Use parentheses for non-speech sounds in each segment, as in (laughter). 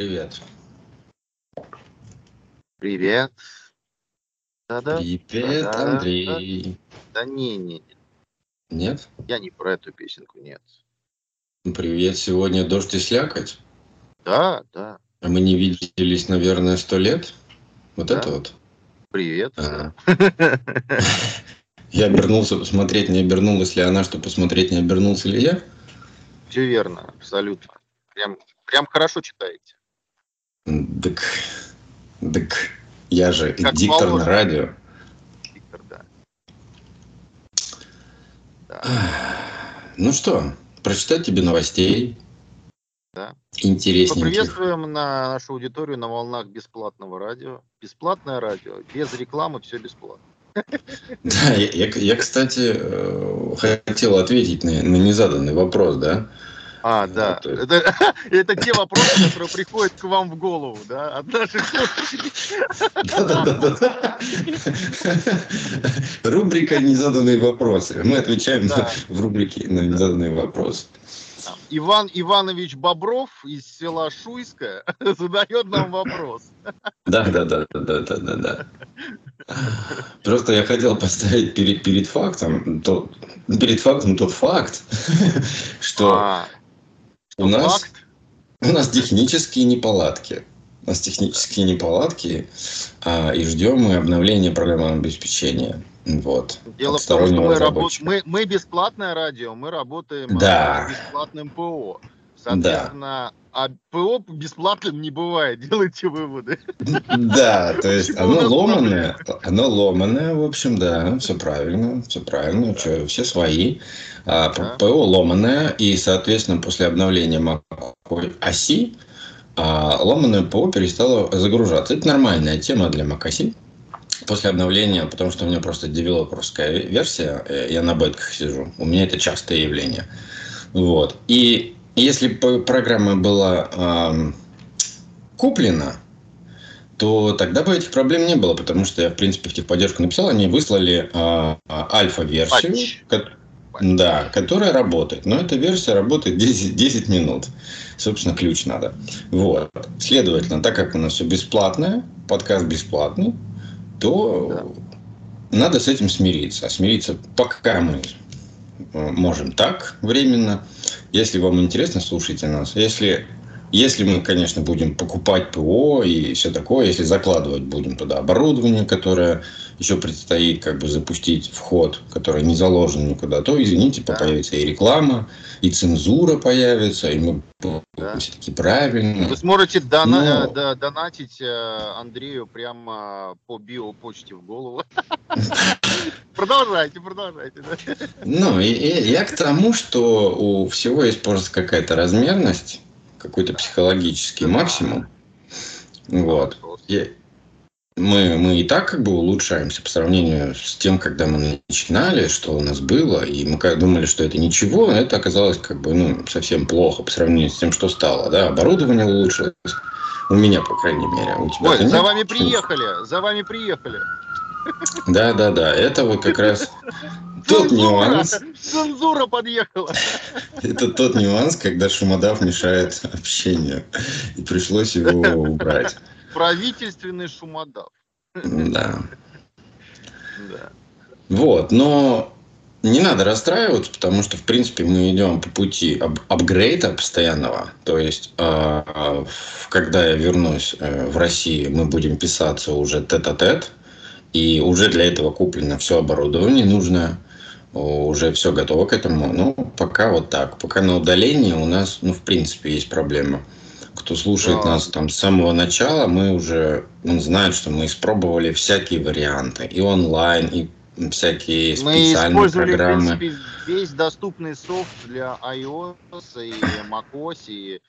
привет. Привет. Да-да. Привет, Да-да. Андрей. Да не, не, не, Нет? я не про эту песенку, нет. Ну, Привет, сегодня дождь и слякоть. Да, да. А мы не виделись, наверное, сто лет. Вот Да. это вот. Привет. (laughs) Я обернулся посмотреть, не обернулась ли она, чтобы посмотреть, не обернулся ли я. Все верно, абсолютно. Прям, прям хорошо читаете. Дык. Дык. Я же Как диктор на положено. радио. Виктор, да. Да. Ну что, прочитать тебе новостей. Да. Интересненьких. Поприветствуем на нашу аудиторию на волнах бесплатного радио. Бесплатное радио, без рекламы, все бесплатно. Да, я, я, я, кстати, э, хотел ответить на, на незаданный вопрос, да? А, да. есть- Это, (laughs) это те вопросы, которые приходят к вам в голову, да, от наших. Да-да-да-да. Рубрика «Незаданные вопросы». Мы отвечаем на- Да. в рубрике на незаданные вопросы. Иван Иванович Бобров из села Шуйское (laughs) задает нам вопрос. Да-да-да-да-да-да-да. Просто я хотел поставить перед, перед фактом, то, перед фактом тот факт, (laughs) что А, у нас. (laughs) У нас технические неполадки. У нас технические неполадки, а, и ждем мы обновления программного обеспечения. Вот. Дело в том, что мы, работ- мы, мы бесплатное радио, мы работаем Да. а, бесплатным ПО. Соответственно, а ПО бесплатным не бывает. (laughs) Делайте выводы. Да, то есть оно ломаное, оно ломаное, в общем, да, все правильно, все правильно, все свои. А, Да. ПО ломаное, и, соответственно, после обновления macOS оси, а, ломаное ПО перестало загружаться. Это нормальная тема для macOS. После обновления, потому что у меня просто девелоперская версия, э, я на бетках сижу, у меня это частое явление. Вот. И если бы программа была ам, куплена, то тогда бы этих проблем не было, потому что я, в принципе, в техподдержку написал, они выслали а, альфа-версию, ко- да, которая работает. Но эта версия работает 10, 10 минут. Собственно, ключ надо. Вот. Следовательно, так как у нас все бесплатное, подкаст бесплатный, то надо с этим смириться. А смириться пока мы э, можем так, временно. Если вам интересно, слушайте нас. Если, если мы, конечно, будем покупать ПО и все такое, если закладывать будем туда оборудование, которое еще предстоит как бы запустить в ход, которое не заложено никуда, то, извините, Да. появится и реклама, и цензура появится, и мы Да. все-таки правильно. Вы сможете дона- Но- э, да- донатить э, Андрею прямо по биопочте в голову. (laughs) Продолжайте, продолжайте. Ну, я к тому, что у всего есть просто какая-то размерность, какой-то психологический максимум. Вот. И мы, мы и так как бы улучшаемся по сравнению с тем, когда мы начинали, что у нас было, и мы как думали, что это ничего, а это оказалось как бы ну, совсем плохо по сравнению с тем, что стало. Да? Оборудование улучшилось. У меня, по крайней мере. У тебя Ой, нет? за вами приехали, за вами приехали. Да, да, да. Это вот как раз тот нюанс. Цензура подъехала. Это тот нюанс, когда шумодав мешает общению. И пришлось его убрать. Правительственный шумодав. Да. Да. Вот, но не надо расстраиваться, потому что, в принципе, мы идем по пути ап- апгрейда постоянного. То есть, э, когда я вернусь э, в Россию, мы будем писаться уже тет-а-тет. И уже для этого куплено все оборудование нужное. Уже все готово к этому. Ну, пока вот так. Пока на удалении у нас, ну, в принципе, есть проблема. Кто слушает Да. нас там с самого начала, мы уже он знает, что мы испробовали всякие варианты. И онлайн, и всякие Мы специальные использовали, программы. в принципе, весь доступный софт для iOS и macOS. И,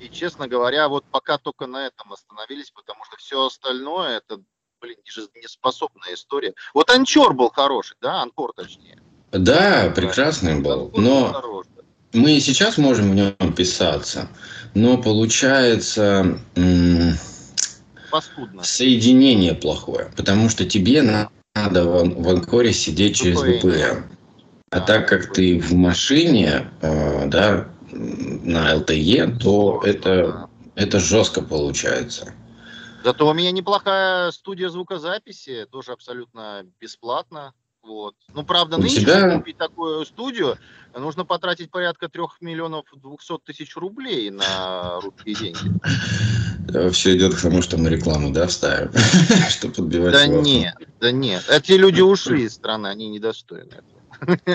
и, честно говоря, вот пока только на этом остановились, потому что все остальное, это, блин, жизнеспособная история. Вот Анчор был хороший, да? Анкор, точнее. Да, прекрасный был. Но мы и сейчас можем в нем писаться. Но получается Паскудно. соединение плохое. Потому что тебе на- надо в, в анкоре сидеть через VPN. А так как ты в машине, э, да, на LTE, то это это жестко получается. Зато у меня неплохая студия звукозаписи, тоже абсолютно бесплатно. Вот. Ну, правда, У нынче, тебя- купить такую студию, нужно потратить порядка трех миллионов двухсот тысяч рублей на русские деньги. Все идет к тому, что мы рекламу, да, вставим, (laughs) чтобы подбивать. Да нет, да нет. Эти люди ушли из страны, они недостойны этого.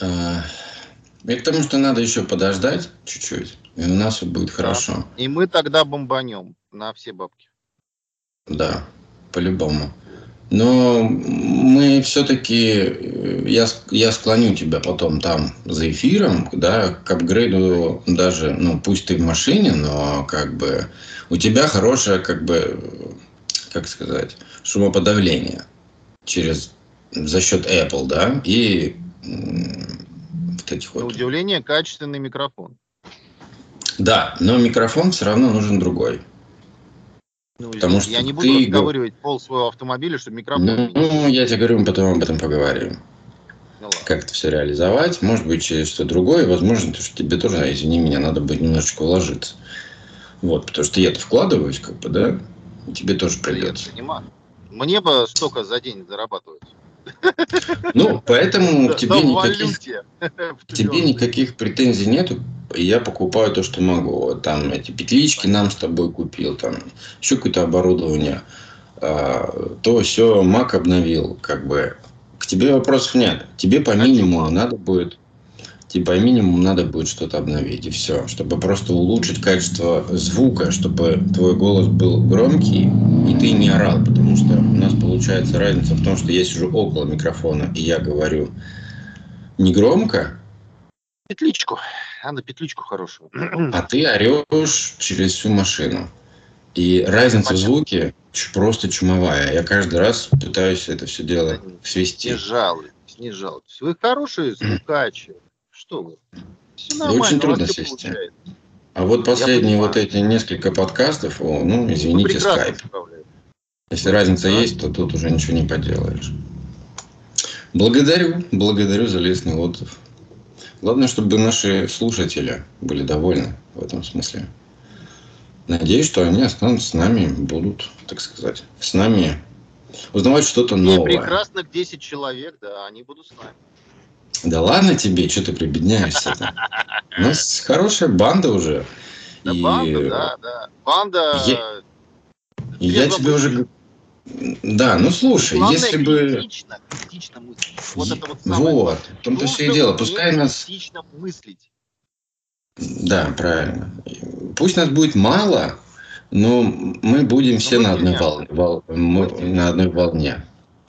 А, (laughs) И к тому, что надо еще подождать чуть-чуть, и у нас все будет хорошо. И мы тогда бомбанем на все бабки. Да, по-любому. Но мы все-таки, я, с- я склоню тебя потом там за эфиром, да, к апгрейду даже, ну, пусть ты в машине, но как бы у тебя хорошее, как бы, как сказать, шумоподавление через, за счет Apple, да, и вот этих вот. удивление, качественный микрофон. Да, но микрофон все равно нужен другой. Ну, Потому я что не буду ты разговаривать пол своего автомобиля, чтобы микрофон Ну, менять. я тебе говорю, мы потом об этом поговорим. Ну, как это все реализовать, может быть, через что другое, возможно, то, что тебе тоже, извини меня, надо будет немножечко уложиться. Вот, потому что я-то вкладываюсь, как бы, да, и тебе тоже я придется. понимаю. Мне бы столько за день зарабатывать. Ну, поэтому (laughs) к тебе никаких, (laughs) к тебе никаких претензий нету, я покупаю то, что могу. Там эти петлички нам с тобой купил, там еще какое-то оборудование, а, то все, Mac обновил, как бы. К тебе вопросов нет. Тебе по минимуму надо будет тебе по минимуму надо будет что-то обновить, и все. Чтобы просто улучшить качество звука, чтобы твой голос был громкий, и ты не орал. Потому что у нас получается разница в том, что я сижу около микрофона, и я говорю не громко, Петличку. Надо петличку хорошую. а ты орешь через всю машину. И разница в Понятно. звуке ч- просто чумовая. Я каждый раз пытаюсь это все дело свести. Не не жалуйтесь. Вы хорошие звукачи. Что вы? Все Да нормально, очень трудно свести. получается. А вот последние вот эти несколько подкастов, о, ну, извините, скайп. Если разница Да. есть, то тут уже ничего не поделаешь. Благодарю, благодарю за лестный отзыв. Главное, чтобы наши слушатели были довольны в этом смысле. Надеюсь, что они останутся с нами, будут, так сказать, с нами узнавать что-то новое. прекрасных 10 человек, да, они будут с нами. Да ладно тебе, что ты прибедняешься-то? У нас хорошая банда уже. Да, И- банда, да, да. Банда... Я- я тебе уже... Да, ну слушай, Главное, если бы... критично, критично мыслить. Вот Е- это вот самое Вот, в том-то все и дело. Пускай нас... критично мыслить. Да, правильно. Пусть нас будет мало, но мы будем все мы на одной, волне, вол- мы на одной волне.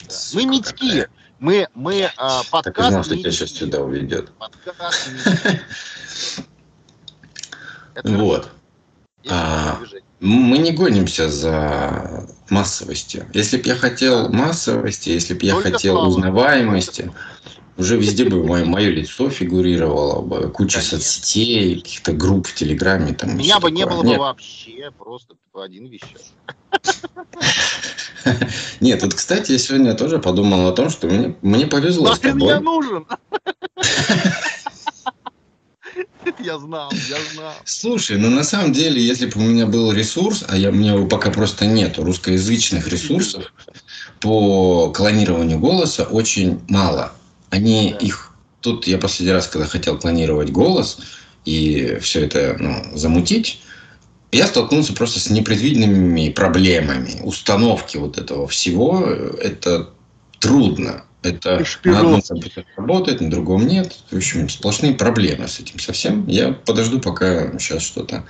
Да. Сука Мы митьки. какая. Мы, мы а, Так и подкаст знал, что тебя сейчас сюда уведет. Подкаст (laughs) Вот. А. Мы не гонимся за массовостью. Если бы я хотел массовости, если бы я хотел узнаваемости, уже везде бы мое, мое лицо фигурировало бы, куча Конечно. соцсетей, каких-то групп в Телеграме. Там, Меня бы не такое. было бы Нет, вообще, просто один вещал. (laughs) Нет, вот, кстати, я сегодня тоже подумал о том, что мне, мне повезло с Нахрен тобой. я нужен? (laughs) (laughs) Я знал, я знал. Слушай, ну на самом деле, если бы у меня был ресурс, а я, у меня его пока просто нету, русскоязычных ресурсов по клонированию голоса очень мало. Они Да. их... Тут я последний раз, когда хотел клонировать голос и все это ну, замутить, я столкнулся просто с непредвиденными проблемами. Установки вот этого всего, это трудно. Это на одном компьютере работает, на другом нет. В общем, сплошные проблемы с этим совсем. Я подожду, пока сейчас что-то...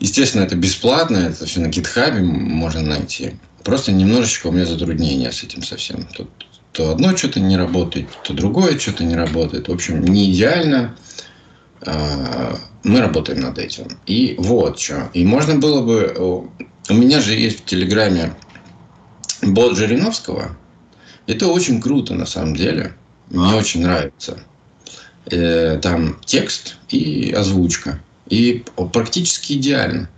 Естественно, это бесплатно, это все на гитхабе можно найти. Просто немножечко у меня затруднения с этим совсем. Тут то одно что-то не работает, то другое что-то не работает. В общем, не идеально. А, Мы работаем над этим. И вот что. И можно было бы... У меня же есть в Телеграме бот Жириновского. Это очень круто, на самом деле. Мне А. очень нравится. Э, Там текст и озвучка. И практически идеально.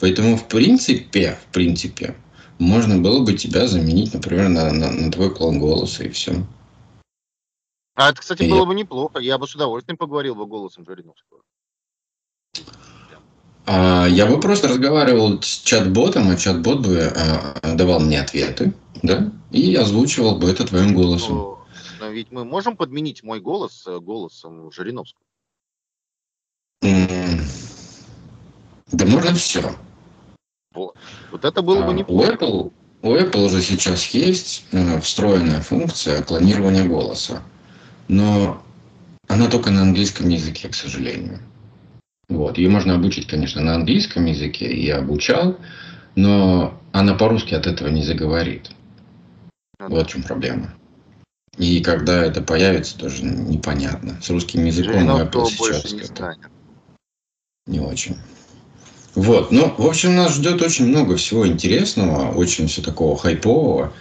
Поэтому, в принципе, в принципе, можно было бы тебя заменить, например, на, на, на твой клон голоса, и все. А это, кстати, И было бы неплохо. Я бы с удовольствием поговорил бы голосом Жириновского. А, я бы просто разговаривал с чат-ботом, а чат-бот бы а, давал мне ответы, да, и озвучивал бы это твоим голосом. Но, но ведь мы можем подменить мой голос э, голосом Жириновского. Да можно все. Вот. вот это было бы А, У неплохо. Apple, у Apple уже сейчас есть э, встроенная функция клонирования голоса, но она только на английском языке, к сожалению. Вот. Ее можно обучить, конечно, на английском языке, и я обучал, но она по-русски от этого не заговорит. Ну Вот в чем проблема. И когда это появится, тоже непонятно. С русским языком у Жириновского Apple больше сейчас не станет. не очень. Вот, ну, в общем, нас ждет очень много всего интересного, очень все такого хайпового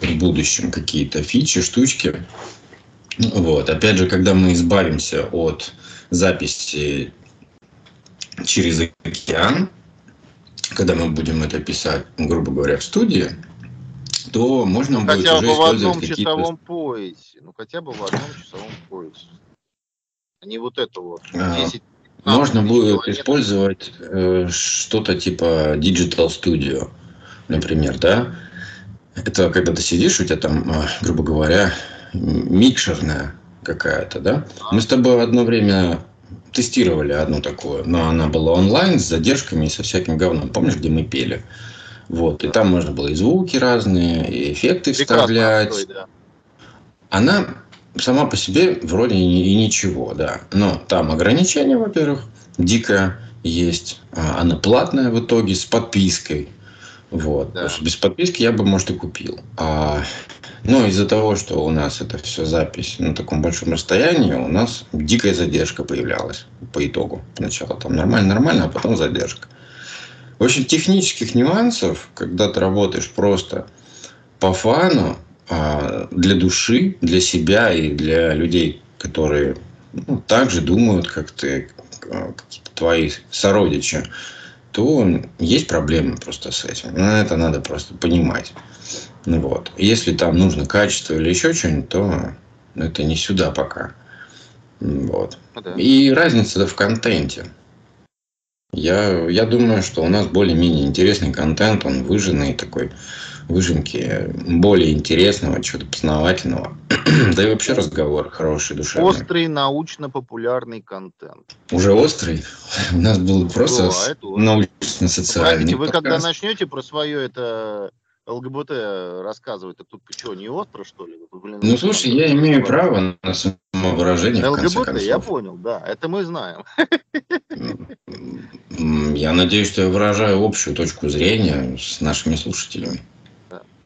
в будущем, какие-то фичи, штучки. Вот, опять же, когда мы избавимся от записи через океан, когда мы будем это писать, грубо говоря, в студии, то можно Ну, будет хотя уже бы в одном часовом поясе. Ну, хотя бы в одном часовом поясе. А не вот это вот. А, 10 Можно 15 будет использовать э, что-то типа Digital Studio, например, да? Это когда ты сидишь, у тебя там, э, грубо говоря, микшерная какая-то, да? Мы с тобой одно время тестировали одну такую, но она была онлайн с задержками и со всяким говном. Помнишь, где мы пели? Вот, и там можно было и звуки разные, и эффекты Прекрасно вставлять. открой, да. Она сама по себе вроде и, ничего, да. Но там ограничения, во-первых, дико есть. А, Она платная в итоге с подпиской. Вот. Да. Без подписки я бы, может, и купил. А, но из-за того, что у нас это все запись на таком большом расстоянии, у нас дикая задержка появлялась по итогу. Сначала там нормально-нормально, а потом задержка. В общем, технических нюансов, когда ты работаешь просто по фану, для души, для себя и для людей, которые ну, так же думают, как ты, а, какие-то твои сородичи, то есть проблемы просто с этим. Ну, это надо просто понимать. Ну, вот. Если там нужно качество или еще что-нибудь, то это не сюда пока. Вот. Ну да. И разница в контенте. Я, я думаю, что у нас более-менее интересный контент, он выжженный такой, выжимки более интересного, чего-то познавательного. (clears throat) да и вообще разговор хороший, душевный. Острый научно-популярный контент. Уже острый. У нас был просто научно-социальный вы когда начнете про свое это ЛГБТ рассказывать, то тут что, не остро, что ли? Блин, Ну, слушай, я имею право на самовыражение, ЛГБТ, я понял, да, это мы знаем. Я надеюсь, что я выражаю общую точку зрения с нашими слушателями.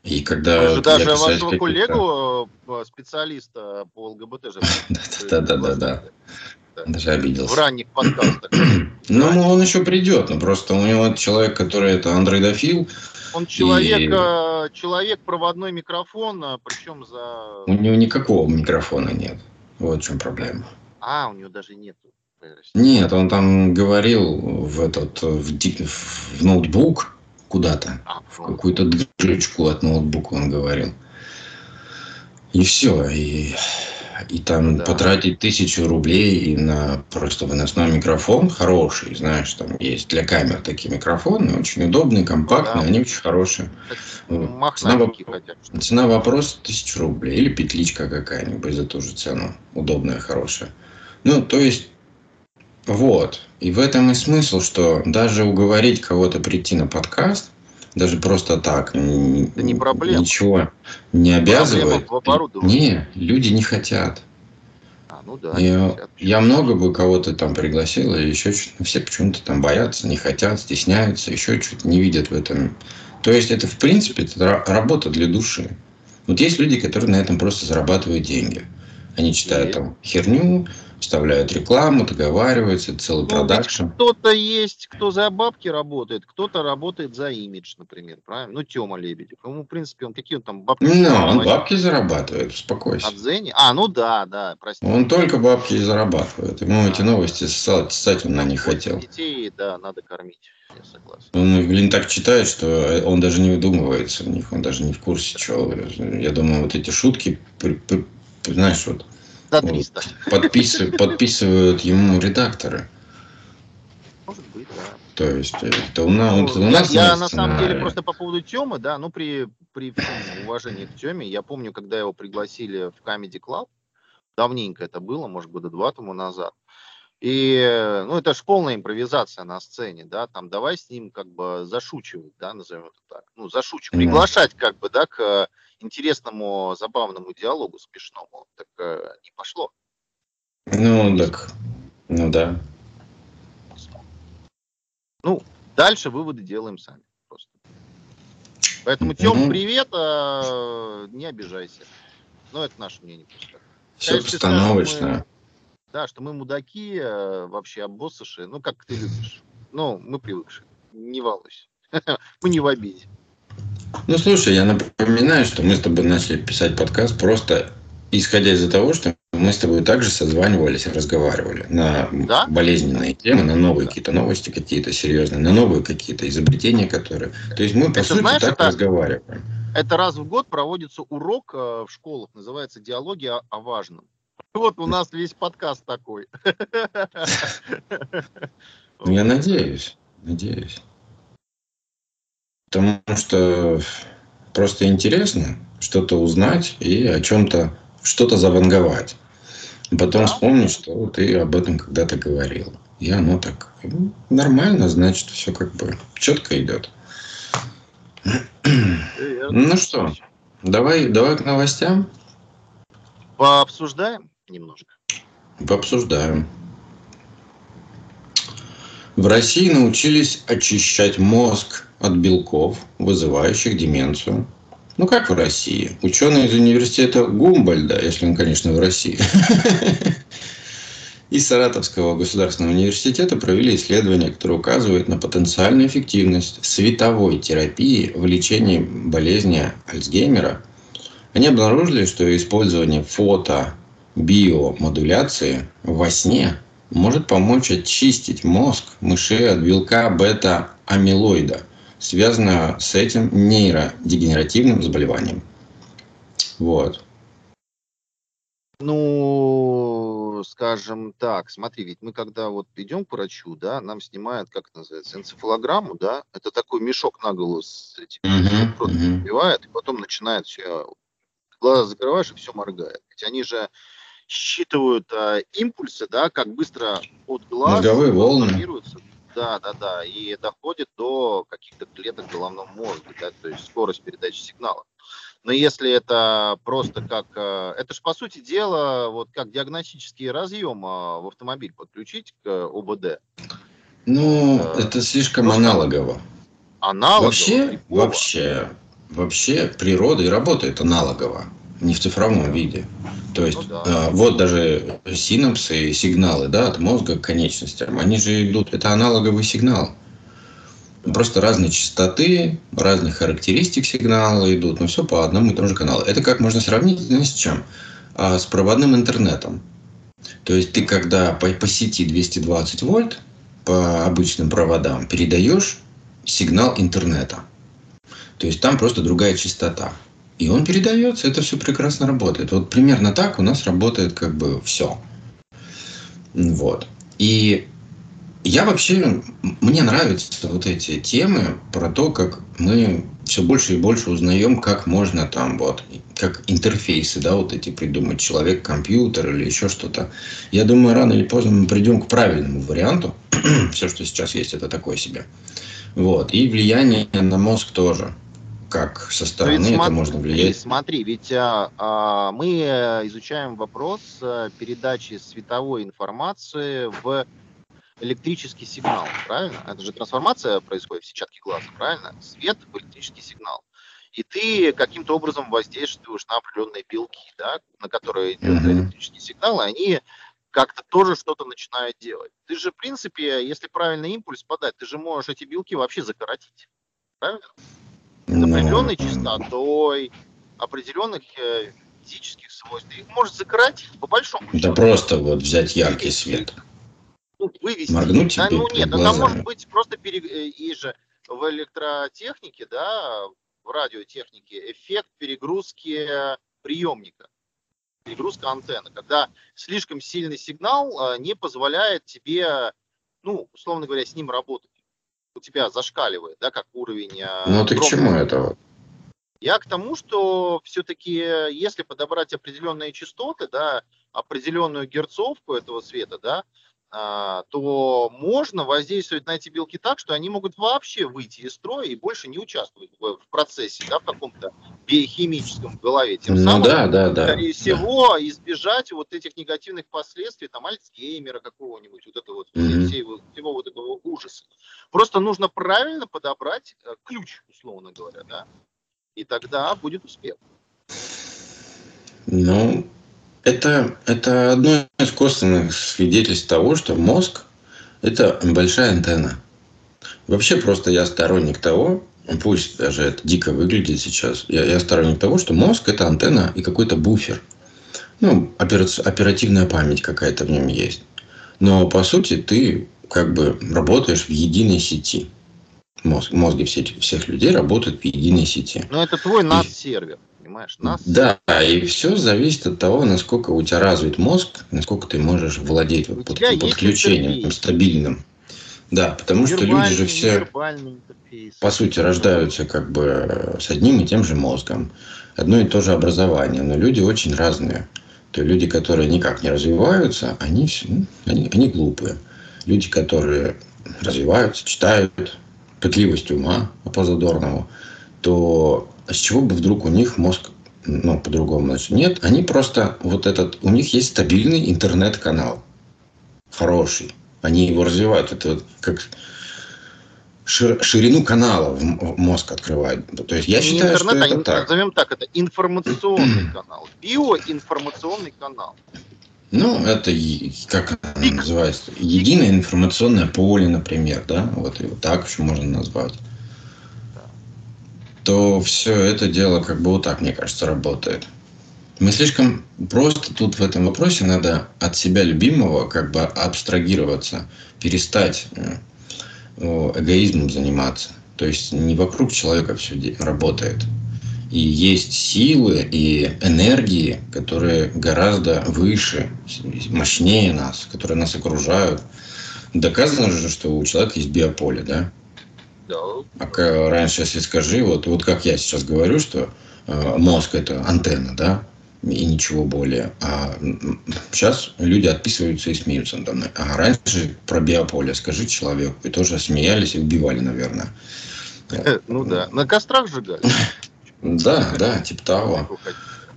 И когда же даже вашего коллегу, э, специалиста по ЛГБТ же (laughs) Да-да-да-да. Даже обиделся. в ранних подкастах. (clears throat) Ну, он еще придет, но просто у него человек, который это андроидофил, Он человек, И- э, человек проводной микрофон, причем за... у него никакого микрофона нет. Вот в чем проблема. А, у него даже нету. Нет, он там говорил в этот в, в ноутбук куда-то, А, в ну, какую-то дырочку от ноутбука он говорил. И все. И, и там Да. потратить тысячу рублей и на просто выносной микрофон хороший, знаешь, там есть для камер такие микрофоны, очень удобные, компактные, Да. они очень хорошие. Цена, бы. цена вопроса тысячу рублей или петличка какая-нибудь за ту же цену, удобная, хорошая. Ну, то есть, вот. И в этом и смысл, что даже уговорить кого-то прийти на подкаст, даже просто так, Это не проблема. ничего не обязывает. Не, люди не хотят. А, ну да. Я, я много бы кого-то там пригласил, или еще что-то. Все почему-то там боятся, не хотят, стесняются, еще что-то не видят в этом. То есть это, в принципе, это ра- работа для души. Вот есть люди, которые на этом просто зарабатывают деньги. Они читают там херню, вставляют рекламу, договариваются, целый Ну, продакшн. Кто-то есть, кто за бабки работает, кто-то работает за имидж, например, правильно? Ну, Тёма Лебедев. Ему, в принципе, он какие он там бабки... Ну, он зарабатывает? бабки зарабатывает, успокойся. От Зени? А, ну да, да, прости. Он только бабки и зарабатывает. Ему эти А. новости ссать, ссать он на них Вот хотел. Детей, да, надо кормить. Я согласен. Он, блин, так читает, что он даже не выдумывается в них, он даже не в курсе, что. Я думаю, вот эти шутки, знаешь, вот За Вот. 300. подписывают, подписывают ему редакторы. Может быть, да. То есть это у нас, ну, у нас я, я на самом деле просто по поводу Темы, да, ну при, при всем уважении к Теме, я помню, когда его пригласили в Comedy Club, давненько это было, может года два тому назад, и, ну, это же полная импровизация на сцене, да, там давай с ним как бы зашучивать, да, назовем это так, ну, зашучивать, приглашать как бы, да, к интересному, забавному диалогу смешному, так э, не пошло. Ну, так, ну да. Ну, дальше выводы делаем сами просто. Поэтому, Тем, mm привет, а, не обижайся. Ну, это наше мнение просто. Все постановочно. Да, что мы мудаки, э, вообще обоссыши, ну, как ты любишь. Ну, мы привыкшие, не волнуйся. (laughs) Мы не в обиде. Ну, слушай, я напоминаю, что мы с тобой начали писать подкаст просто исходя из-за того, что мы с тобой также созванивались и разговаривали на да? болезненные темы, на новые да. какие-то новости, какие-то серьезные, на новые какие-то изобретения, которые... То есть мы, по это, сути, знаешь, так это, разговариваем. Это раз в год проводится урок э, в школах, называется «Диалоги о, о важном». Вот у нас весь подкаст такой. (laughs) Ну, я надеюсь, надеюсь. Потому что просто интересно что-то узнать и о чем-то, что-то заванговать. Потом да. вспомнить, что ты об этом когда-то говорил. И оно так ну, нормально, значит, все как бы четко идет. Ну что, давай, давай к новостям. Пообсуждаем немножко. Пообсуждаем. В России научились очищать мозг от белков, вызывающих деменцию. Ну, как в России? Ученые из университета Гумбольда, если он, конечно, в России, (laughs) и Саратовского государственного университета провели исследование, которое указывает на потенциальную эффективность световой терапии в лечении болезни Альцгеймера. Они обнаружили, что использование фото биомодуляции во сне может помочь очистить мозг мышей от белка бета-амилоида, связанного с этим нейродегенеративным заболеванием. Вот. Ну, скажем так, смотри, ведь мы когда вот идем к врачу, да, нам снимают, как это называется, энцефалограмму, да, это такой мешок на голову с этим, uh-huh, uh-huh. и потом начинает все, глаза закрываешь, и все моргает. Ведь они же считывают а, импульсы, да, как быстро от глаз Мозговые волны. Да, да, да, и доходит до каких-то клеток головного мозга, да, то есть скорость передачи сигнала. Но если это просто как... А, это же, по сути дела, вот как диагностический разъем а, в автомобиль подключить к ОБД. Ну, это, это слишком просто аналогово. Аналогово? Вообще, вообще, вообще природа и работает аналогово, не в цифровом виде. То есть, ну, да. э, вот даже синапсы, сигналы да, от мозга к конечностям, они же идут, это аналоговый сигнал. Просто разные частоты, разных характеристик сигнала идут, но все по одному и тому же каналу. Это как можно сравнить знаешь, с чем? А, с проводным интернетом. То есть ты когда по, по сети 220 вольт по обычным проводам передаешь сигнал интернета. То есть там просто другая частота. И он передается, это все прекрасно работает. Вот примерно так у нас работает как бы все. Вот. И я вообще, мне нравятся вот эти темы про то, как мы все больше и больше узнаем, как можно там вот, как интерфейсы, да, вот эти придумать, человек-компьютер или еще что-то. Я думаю, рано или поздно мы придем к правильному варианту. (clears throat) все, что сейчас есть, это такое себе. Вот. И влияние на мозг тоже как со стороны ведь, это смотри, можно влиять? Смотри, ведь а, а, мы изучаем вопрос а, передачи световой информации в электрический сигнал, правильно? Это же трансформация происходит в сетчатке глаза, правильно? Свет в электрический сигнал. И ты каким-то образом воздействуешь на определенные белки, да, на которые идет mm-hmm. электрический сигнал, и они как-то тоже что-то начинают делать. Ты же, в принципе, если правильный импульс подать, ты же можешь эти белки вообще закоротить. Правильно? Определенной частотой, определенных э, физических свойств. Их может закоротить по большому счету. Да просто вот взять яркий свет. Ну, вывести. Моргнуть да, ну нет, ну, там может быть просто пере... Э, и же в электротехнике, да, в радиотехнике эффект перегрузки приемника, перегрузка антенны, когда слишком сильный сигнал э, не позволяет тебе, ну, условно говоря, с ним работать. У тебя зашкаливает, да, как уровень... Э, ну, ты к чему это? Я к тому, что все-таки, если подобрать определенные частоты, да, определенную герцовку этого света, да, а, то можно воздействовать на эти белки так, что они могут вообще выйти из строя и больше не участвовать в, процессе, да, в каком-то биохимическом голове. Тем ну, самым, да, да, да, скорее да. всего, избежать вот этих негативных последствий, там, Альцгеймера какого-нибудь, вот этого, mm-hmm. всего, всего вот этого ужаса. Просто нужно правильно подобрать э, ключ, условно говоря, да, и тогда будет успех. Ну, это, это одно из косвенных свидетельств того, что мозг – это большая антенна. Вообще просто я сторонник того, пусть даже это дико выглядит сейчас, я, я сторонник того, что мозг – это антенна и какой-то буфер. Ну, оперативная память какая-то в нем есть. Но по сути ты как бы работаешь в единой сети. Мозг, мозги всех, всех людей работают в единой сети. Но это твой NAS-сервер понимаешь? Нас... Да, и все зависит от того, насколько у тебя развит мозг, насколько ты можешь владеть вот под, подключением стабильным. Да, потому что люди же все, по сути, рождаются как бы с одним и тем же мозгом, одно и то же образование, но люди очень разные. То есть люди, которые никак не развиваются, они, ну, они, они глупые. Люди, которые развиваются, читают, пытливость ума по Задорнову, то с чего бы вдруг у них мозг ну, по-другому значит, нет, они просто вот этот, у них есть стабильный интернет-канал, хороший, они его развивают, это вот как ширину канала в мозг открывает. То есть я считаю, интернет, что это а так. Назовем так, это информационный (clears throat) канал, биоинформационный канал. Ну, это как называется? Единое информационное поле, например, да, вот и вот так еще можно назвать то все это дело как бы вот так, мне кажется, работает. Мы слишком просто тут в этом вопросе надо от себя любимого как бы абстрагироваться, перестать э, эгоизмом заниматься. То есть не вокруг человека все работает. И есть силы и энергии, которые гораздо выше, мощнее нас, которые нас окружают. Доказано же, что у человека есть биополе, да? Да. А раньше, если скажи, вот, вот как я сейчас говорю, что э, мозг это антенна, да, и ничего более. А сейчас люди отписываются и смеются надо мной. А раньше про биополе скажи человеку, и тоже смеялись и убивали, наверное. Ну да, на кострах сжигали. (laughs) Да, да, типа того.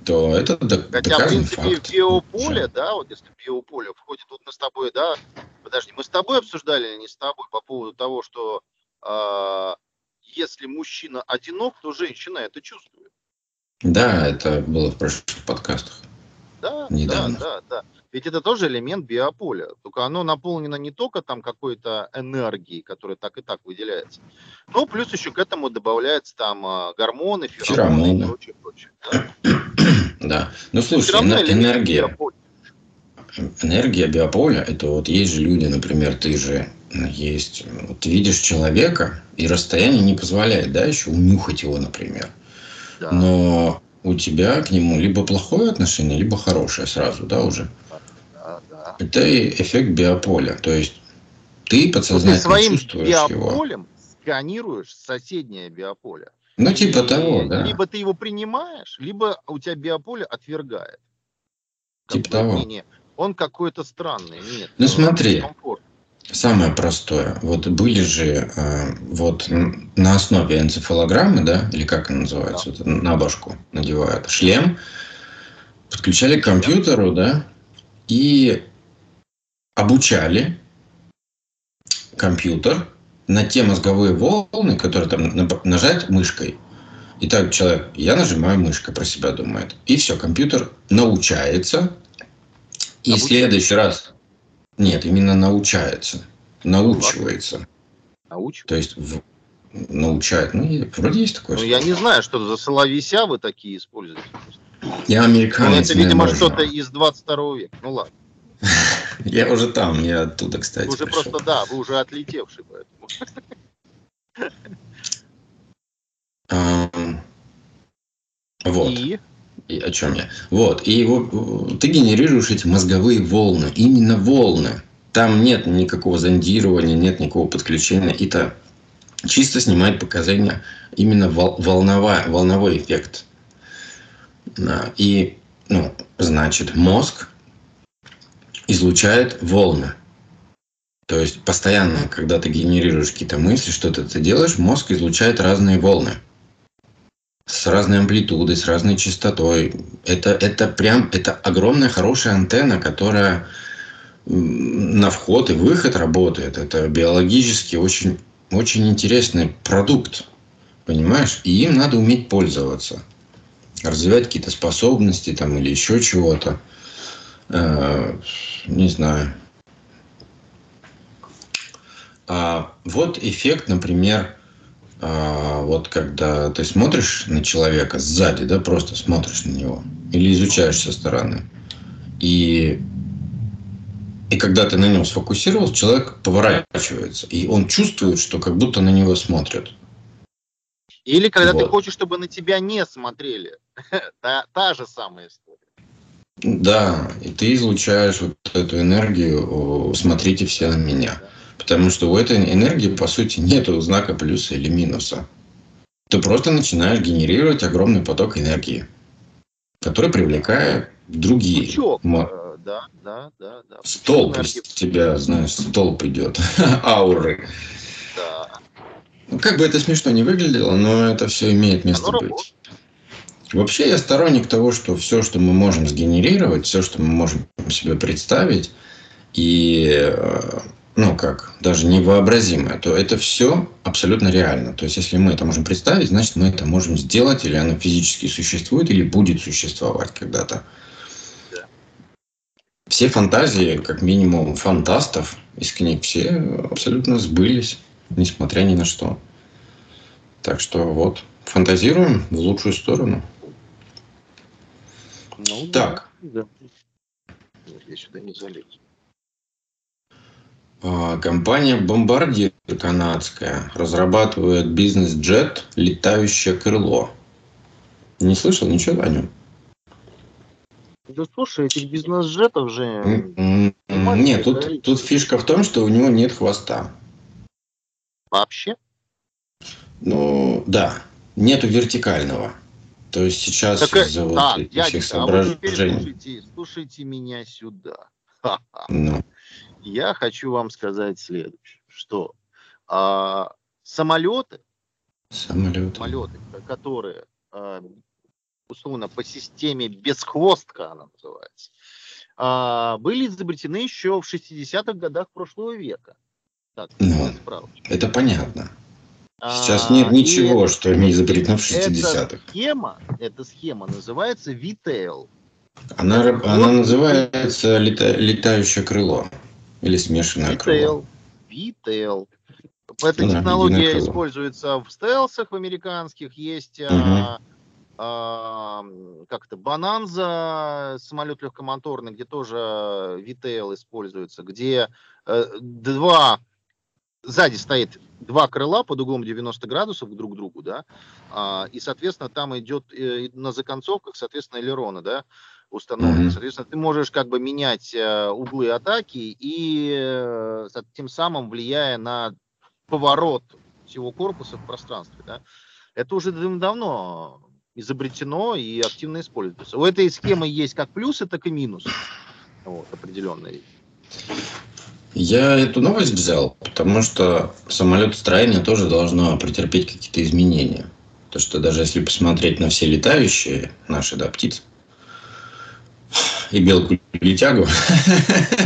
То это Хотя, в принципе, в биополе, да, вот если биополе входит, вот мы с тобой, да, подожди, мы с тобой обсуждали, а не с тобой, по поводу того, что если мужчина одинок, то женщина это чувствует. Да, это было в прошлых подкастах. Да, Недавно. да, да, да. Ведь это тоже элемент биополя. Только оно наполнено не только там какой-то энергией, которая так и так выделяется, но плюс еще к этому добавляются там а, гормоны, феромоны, феромоны. и прочее, прочее. Да. (clears throat) да. Ну слушай, энергия. Биополя. Энергия биополя, это вот есть же люди, например, ты же есть. Вот видишь человека, и расстояние не позволяет, да, еще унюхать его, например. Да. Но у тебя к нему либо плохое отношение, либо хорошее сразу, да, уже. Да, да. Это эффект биополя. То есть ты подсознательно ты своим чувствуешь биополем его. сканируешь соседнее биополе. Ну, типа и, того, да. Либо ты его принимаешь, либо у тебя биополе отвергает. Типа того. Мнение. Он какой-то странный. Нет, ну, смотри. Самое простое. Вот были же э, вот на основе энцефалограммы, да, или как она называется, да. на башку надевают шлем, подключали к компьютеру, да, и обучали компьютер на те мозговые волны, которые там нажать мышкой. И так человек, я нажимаю мышкой, про себя думает. И все, компьютер научается. И в следующий раз нет, именно научается. Научивается. Научивается? То есть в, научает. Ну, вроде есть такое. Ну, я не знаю, что за соловися вы такие используете. Я американец. Ну, это, видимо, что-то из 22 века. Ну ладно. (laughs) Я уже там, я оттуда, кстати. Вы уже пришел. просто, да, вы уже отлетевший, поэтому. (laughs) Вот. И? И о чем я? Вот. И его, ты генерируешь эти мозговые волны. Именно волны. Там нет никакого зондирования, нет никакого подключения. Это чисто снимает показания именно волновой, волновой эффект. И, ну, значит, мозг излучает волны. То есть постоянно, когда ты генерируешь какие-то мысли, что-то ты делаешь, мозг излучает разные волны. С разной амплитудой, с разной частотой. Это, это прям, это огромная хорошая антенна, которая на вход и выход работает. Это биологически очень, очень интересный продукт. Понимаешь? И им надо уметь пользоваться. Развивать какие-то способности там или еще чего-то. Э, не знаю. А вот эффект, например, а, вот когда ты смотришь на человека сзади, да, просто смотришь на него, или изучаешь со стороны, и, и когда ты на нем сфокусировался, человек поворачивается, и он чувствует, что как будто на него смотрят. Или когда вот. ты хочешь, чтобы на тебя не смотрели. (laughs) та, та же самая история. Да, и ты излучаешь вот эту энергию, смотрите все на меня. Потому что у этой энергии, по сути, нет знака плюса или минуса. Ты просто начинаешь генерировать огромный поток энергии, который привлекает другие. Пучок. Э, да, да, да, да. Столб из тебя, знаешь, столб идет, (laughs) ауры. Да. Ну, как бы это смешно не выглядело, но это все имеет место Оно быть. Работает. Вообще я сторонник того, что все, что мы можем сгенерировать, все, что мы можем себе представить, и э, ну как, даже невообразимое, то это все абсолютно реально. То есть, если мы это можем представить, значит, мы это можем сделать, или оно физически существует, или будет существовать когда-то. Все фантазии, как минимум фантастов из книг, все абсолютно сбылись, несмотря ни на что. Так что вот, фантазируем в лучшую сторону. Ну, так. Да. Я сюда не залез. А, компания «Бомбардир» канадская разрабатывает бизнес-джет «Летающее крыло». Не слышал ничего о нем? Да слушай, этих бизнес-джетов же... Нет, тут, тут фишка в том, что у него нет хвоста. Вообще? Ну, да. Нету вертикального. То есть сейчас так, из-за вот а, этих дяденька, соображений... А вот слушайте, слушайте меня сюда. Ну. Я хочу вам сказать следующее, что а, самолеты, самолеты, самолеты, которые а, условно по системе бесхвостка она называется, а, были изобретены еще в 60-х годах прошлого века. Так, ну, это понятно. Сейчас нет ничего, и что не изобретено в 60-х. Эта схема, эта схема называется VTL. Она, вот. она называется лета, летающее крыло или смешанное крыло. VTL. Эта да, технология используется в стелсах в американских. Есть угу. а, а, как-то Бананза, самолет легкомоторный, где тоже VTL используется, где а, два сзади стоит два крыла под углом 90 градусов друг к другу, да, а, и, соответственно, там идет э, на законцовках, соответственно, элероны, да, установлены. Mm-hmm. Соответственно, ты можешь как бы менять э, углы атаки и э, тем самым влияя на поворот всего корпуса в пространстве, да. Это уже давно изобретено и активно используется. У этой схемы есть как плюсы, так и минусы. Вот, определенные. Я эту новость взял, потому что самолетостроение тоже должно претерпеть какие-то изменения. То, что даже если посмотреть на все летающие наши да, птицы, и белку летягу,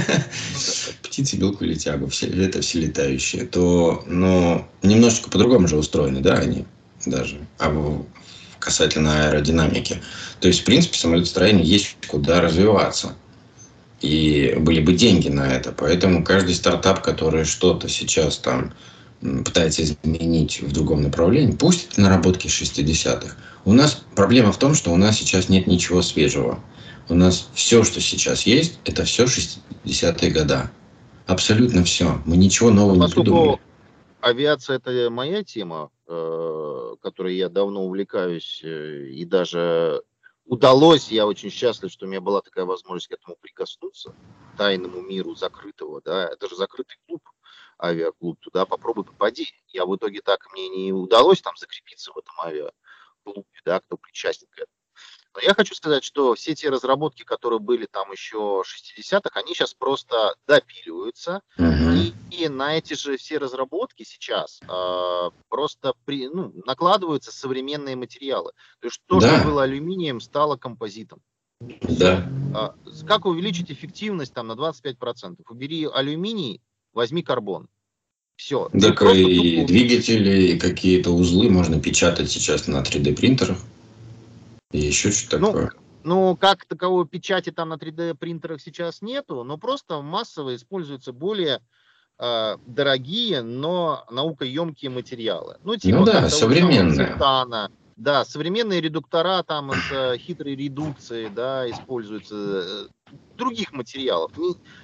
(laughs) птицы, белку летягу, все, это все летающие, то ну, немножечко по-другому же устроены, да, они даже, а касательно аэродинамики. То есть, в принципе, самолетостроение есть куда развиваться и были бы деньги на это. Поэтому каждый стартап, который что-то сейчас там пытается изменить в другом направлении, пусть это наработки 60-х. У нас проблема в том, что у нас сейчас нет ничего свежего. У нас все, что сейчас есть, это все 60-е года. Абсолютно все. Мы ничего нового Поскольку не придумали. Авиация это моя тема, э, которой я давно увлекаюсь э, и даже удалось, я очень счастлив, что у меня была такая возможность к этому прикоснуться, тайному миру закрытого, да, это же закрытый клуб авиаклуб, туда попробуй попади. Я в итоге так мне не удалось там закрепиться в этом авиаклубе, да, кто причастен к этому. Но я хочу сказать, что все те разработки, которые были там еще 60-х, они сейчас просто допиливаются. Uh-huh. И, и на эти же все разработки сейчас э, просто при, ну, накладываются современные материалы. То есть то, да. что было алюминием, стало композитом. Да. А, как увеличить эффективность там на 25%? Убери алюминий, возьми карбон. Все. Так и двигатели, и какие-то узлы можно печатать сейчас на 3D принтерах. И еще что ну, такое. Ну, как таковой печати там на 3D принтерах сейчас нету, но просто массово используются более э, дорогие, но наукоемкие материалы. Ну, типа ну да, современные. Цитана, да, современные редуктора там с э, хитрой редукцией, да, используются э, других материалов.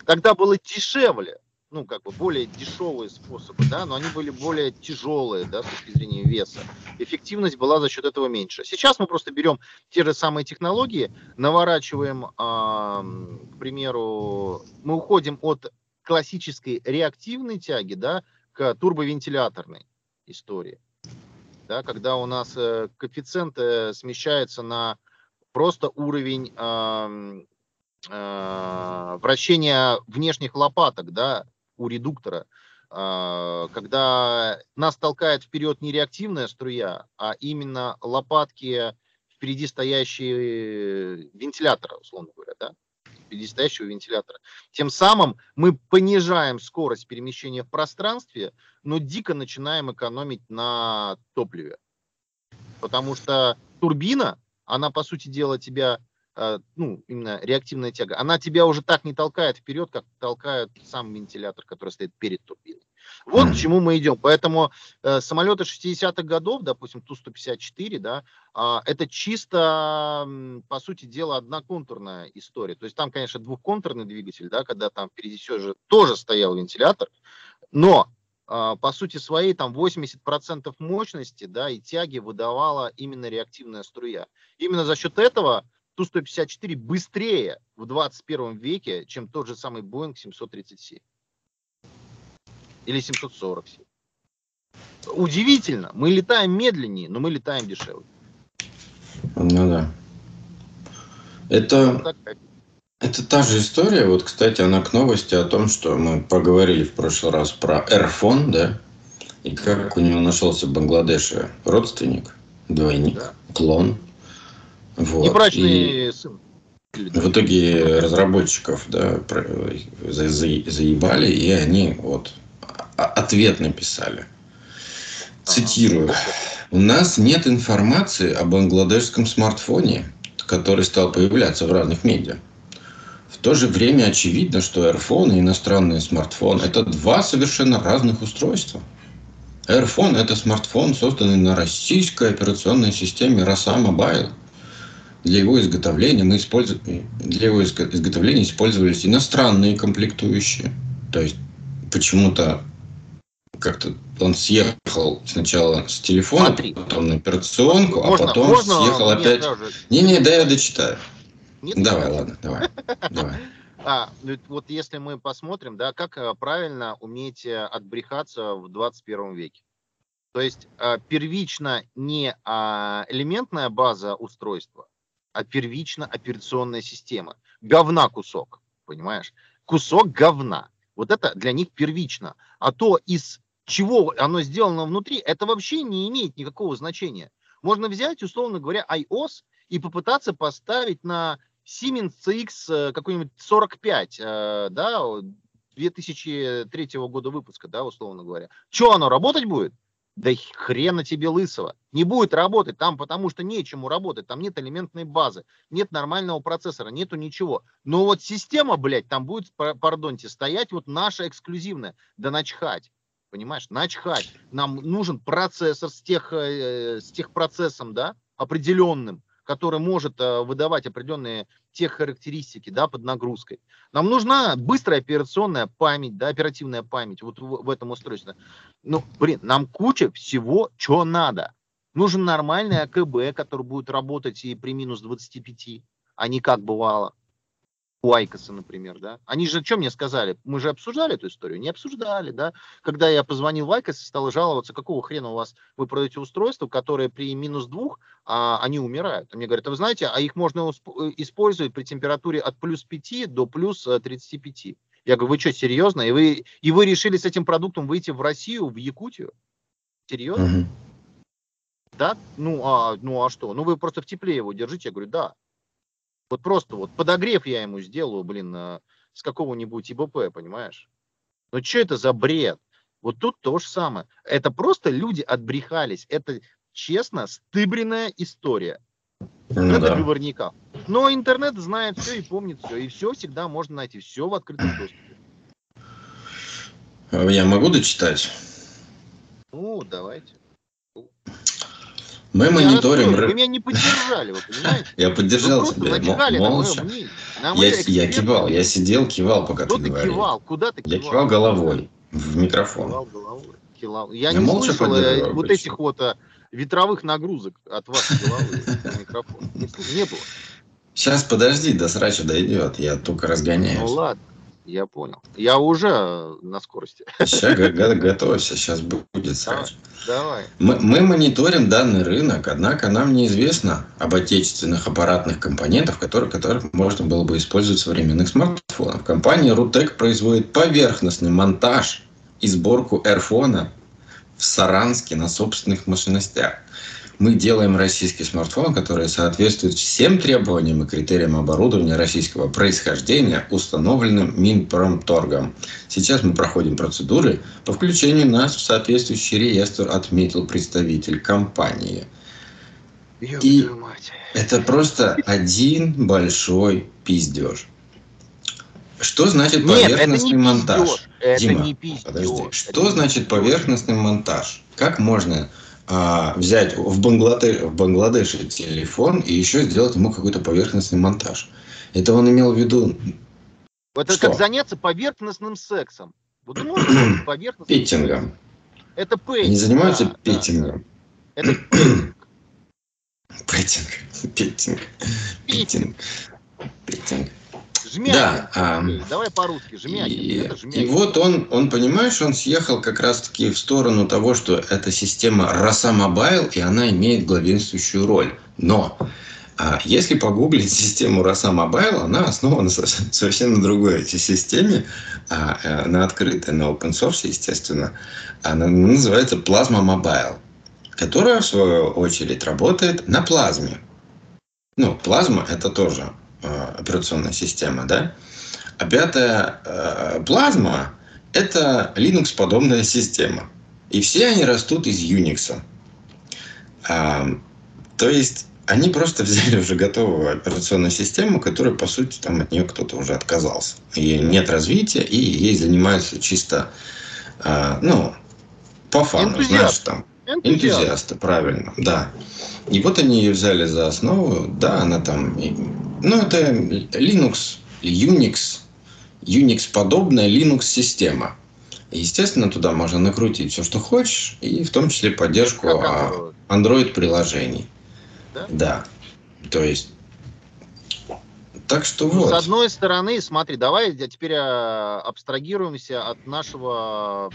Тогда было дешевле, ну, как бы более дешевые способы, да, но они были более тяжелые, да, с точки зрения веса. Эффективность была за счет этого меньше. Сейчас мы просто берем те же самые технологии, наворачиваем, э, к примеру, мы уходим от классической реактивной тяги, да, к турбовентиляторной истории да, когда у нас э, коэффициент э, смещается на просто уровень э, вращения внешних лопаток, да, у редуктора, э, когда нас толкает вперед не реактивная струя, а именно лопатки впереди стоящие вентилятора, условно говоря, да, впереди стоящего вентилятора. Тем самым мы понижаем скорость перемещения в пространстве, но дико начинаем экономить на топливе. Потому что турбина, она, по сути дела, тебя, э, ну, именно реактивная тяга, она тебя уже так не толкает вперед, как толкает сам вентилятор, который стоит перед турбиной. Вот к чему мы идем. Поэтому э, самолеты 60-х годов, допустим, Ту-154, да, э, это чисто, по сути дела, одноконтурная история. То есть там, конечно, двухконтурный двигатель, да, когда там впереди все же тоже стоял вентилятор, но э, по сути своей там 80% мощности, да, и тяги выдавала именно реактивная струя. Именно за счет этого Ту-154 быстрее в 21 веке, чем тот же самый Boeing 737 или 747. Удивительно, мы летаем медленнее, но мы летаем дешевле. Ну да. Это, это та же история. Вот, кстати, она к новости о том, что мы поговорили в прошлый раз про Airphone, да, и как у него нашелся в Бангладеше родственник, двойник, да. клон. Вот. Небрачный и... сын. В итоге разработчиков да, заебали, и они вот ответ написали. Цитирую. У нас нет информации о бангладешском смартфоне, который стал появляться в разных медиа. В то же время очевидно, что Airphone и иностранный смартфон – это два совершенно разных устройства. Airphone – это смартфон, созданный на российской операционной системе Rosa Mobile. Для его изготовления мы использовали, для его изготовления использовались иностранные комплектующие. То есть почему-то как-то он съехал сначала с телефона, Смотри. потом на операционку, а можно, а потом можно съехал опять. Не-не, да я дочитаю. Нет, давай, нет. ладно, давай. (laughs) давай. А, вот если мы посмотрим, да, как э, правильно уметь э, отбрехаться в 21 веке. То есть э, первично не а, элементная база устройства, а первично операционная система. Говна кусок, понимаешь? Кусок говна. Вот это для них первично. А то из чего оно сделано внутри, это вообще не имеет никакого значения. Можно взять, условно говоря, iOS и попытаться поставить на Siemens CX э, какой-нибудь 45, э, да, 2003 года выпуска, да, условно говоря. Что оно, работать будет? Да хрена тебе лысого. Не будет работать там, потому что нечему работать. Там нет элементной базы, нет нормального процессора, нету ничего. Но вот система, блядь, там будет, пардонте, стоять вот наша эксклюзивная. Да начхать. Понимаешь, начхать. Нам нужен процессор с, тех, э, с тех процессом, да, определенным, который может э, выдавать определенные тех характеристики, да, под нагрузкой. Нам нужна быстрая операционная память, да, оперативная память вот в, в этом устройстве. Ну, блин, нам куча всего, что надо. Нужен нормальный АКБ, который будет работать и при минус 25, а не как бывало. У IQOS а, например, да? Они же что мне сказали? Мы же обсуждали эту историю? Не обсуждали, да? Когда я позвонил в IQOS и стал жаловаться, какого хрена у вас вы продаете устройство, которое при минус двух, а, они умирают. А мне говорят, а вы знаете, а их можно э, использовать при температуре от плюс 5 до плюс 35. Э, я говорю, вы что, серьезно? И вы, и вы решили с этим продуктом выйти в Россию, в Якутию? Серьезно? Mm-hmm. Да? Ну а, ну а что? Ну вы просто в тепле его держите. Я говорю, да. Вот просто вот подогрев я ему сделаю, блин, с какого-нибудь ИБП, понимаешь? Ну что это за бред? Вот тут то же самое. Это просто люди отбрехались. Это честно стыбренная история. Ну, это да. говорников. Но интернет знает все и помнит все. И все всегда можно найти. Все в открытом доступе. Я могу дочитать? Ну, давайте. Мы мониторим... Вы меня не поддержали, вы понимаете? (laughs) Я поддержал тебя, молча. Я, я кивал, я сидел, кивал, пока ты, говорил. кивал? Куда ты кивал? Я кивал головой в микрофон. Кивал головой. Кивал. Я, я не слышал э, вот этих вот а, ветровых нагрузок от вас головы в микрофон. Не было. Сейчас подожди, до срача дойдет, я только разгоняюсь. Ну ладно. Я понял. Я уже на скорости. (laughs) Сейчас готовься, сейчас будет сразу. Давай. Мы, мы мониторим данный рынок, однако нам неизвестно об отечественных аппаратных компонентах, которые, которых можно было бы использовать в современных смартфонах. Компания Rutec производит поверхностный монтаж и сборку Airphone в Саранске на собственных мощностях мы делаем российский смартфон, который соответствует всем требованиям и критериям оборудования российского происхождения, установленным Минпромторгом. Сейчас мы проходим процедуры по включению нас в соответствующий реестр, отметил представитель компании. И это просто один большой пиздеж. Что значит поверхностный Нет, монтаж? Это Дима, не пиздеж. Подожди. Что это значит поверхностный монтаж? Как можно а, взять в, Бангладеш, в Бангладеше телефон и еще сделать ему какой-то поверхностный монтаж. Это он имел в виду... Это что? как заняться поверхностным сексом. Вот поверхностным Петтингом. Это (clears throat) пейтинг. Они занимаются да, петтингом. Да. Это пейтинг. (clears throat) Пейтинг. Пейтинг. Пейтинг. Пейтинг. Жмякин. Да. А, Давай по-русски. Жмякин. И, это и вот он, он, понимаешь, он съехал как раз-таки в сторону того, что эта система Роса Мобайл, и она имеет главенствующую роль. Но а если погуглить (laughs) систему Роса Мобайл, она основана совсем на другой системе, а, а, на открытой, на open source, естественно. Она называется Plasma Mobile, которая, в свою очередь, работает на плазме. Ну, плазма – это тоже Э, операционная система, да? А пятая э, плазма – это Linux-подобная система. И все они растут из Unix. А, то есть они просто (laughs) взяли уже готовую операционную систему, которая, по сути, там от нее кто-то уже отказался. И нет развития, и ей занимаются чисто, а, ну, по фану, Энтузиаст. знаешь, там. Энтузиасты, правильно, да. И вот они ее взяли за основу, да, она там ну, это Linux, Unix, Unix-подобная Linux-система. Естественно, туда можно накрутить все, что хочешь, и в том числе поддержку Android-приложений. Да? да. То есть так что ну, вот. С одной стороны, смотри, давай теперь а, абстрагируемся от нашего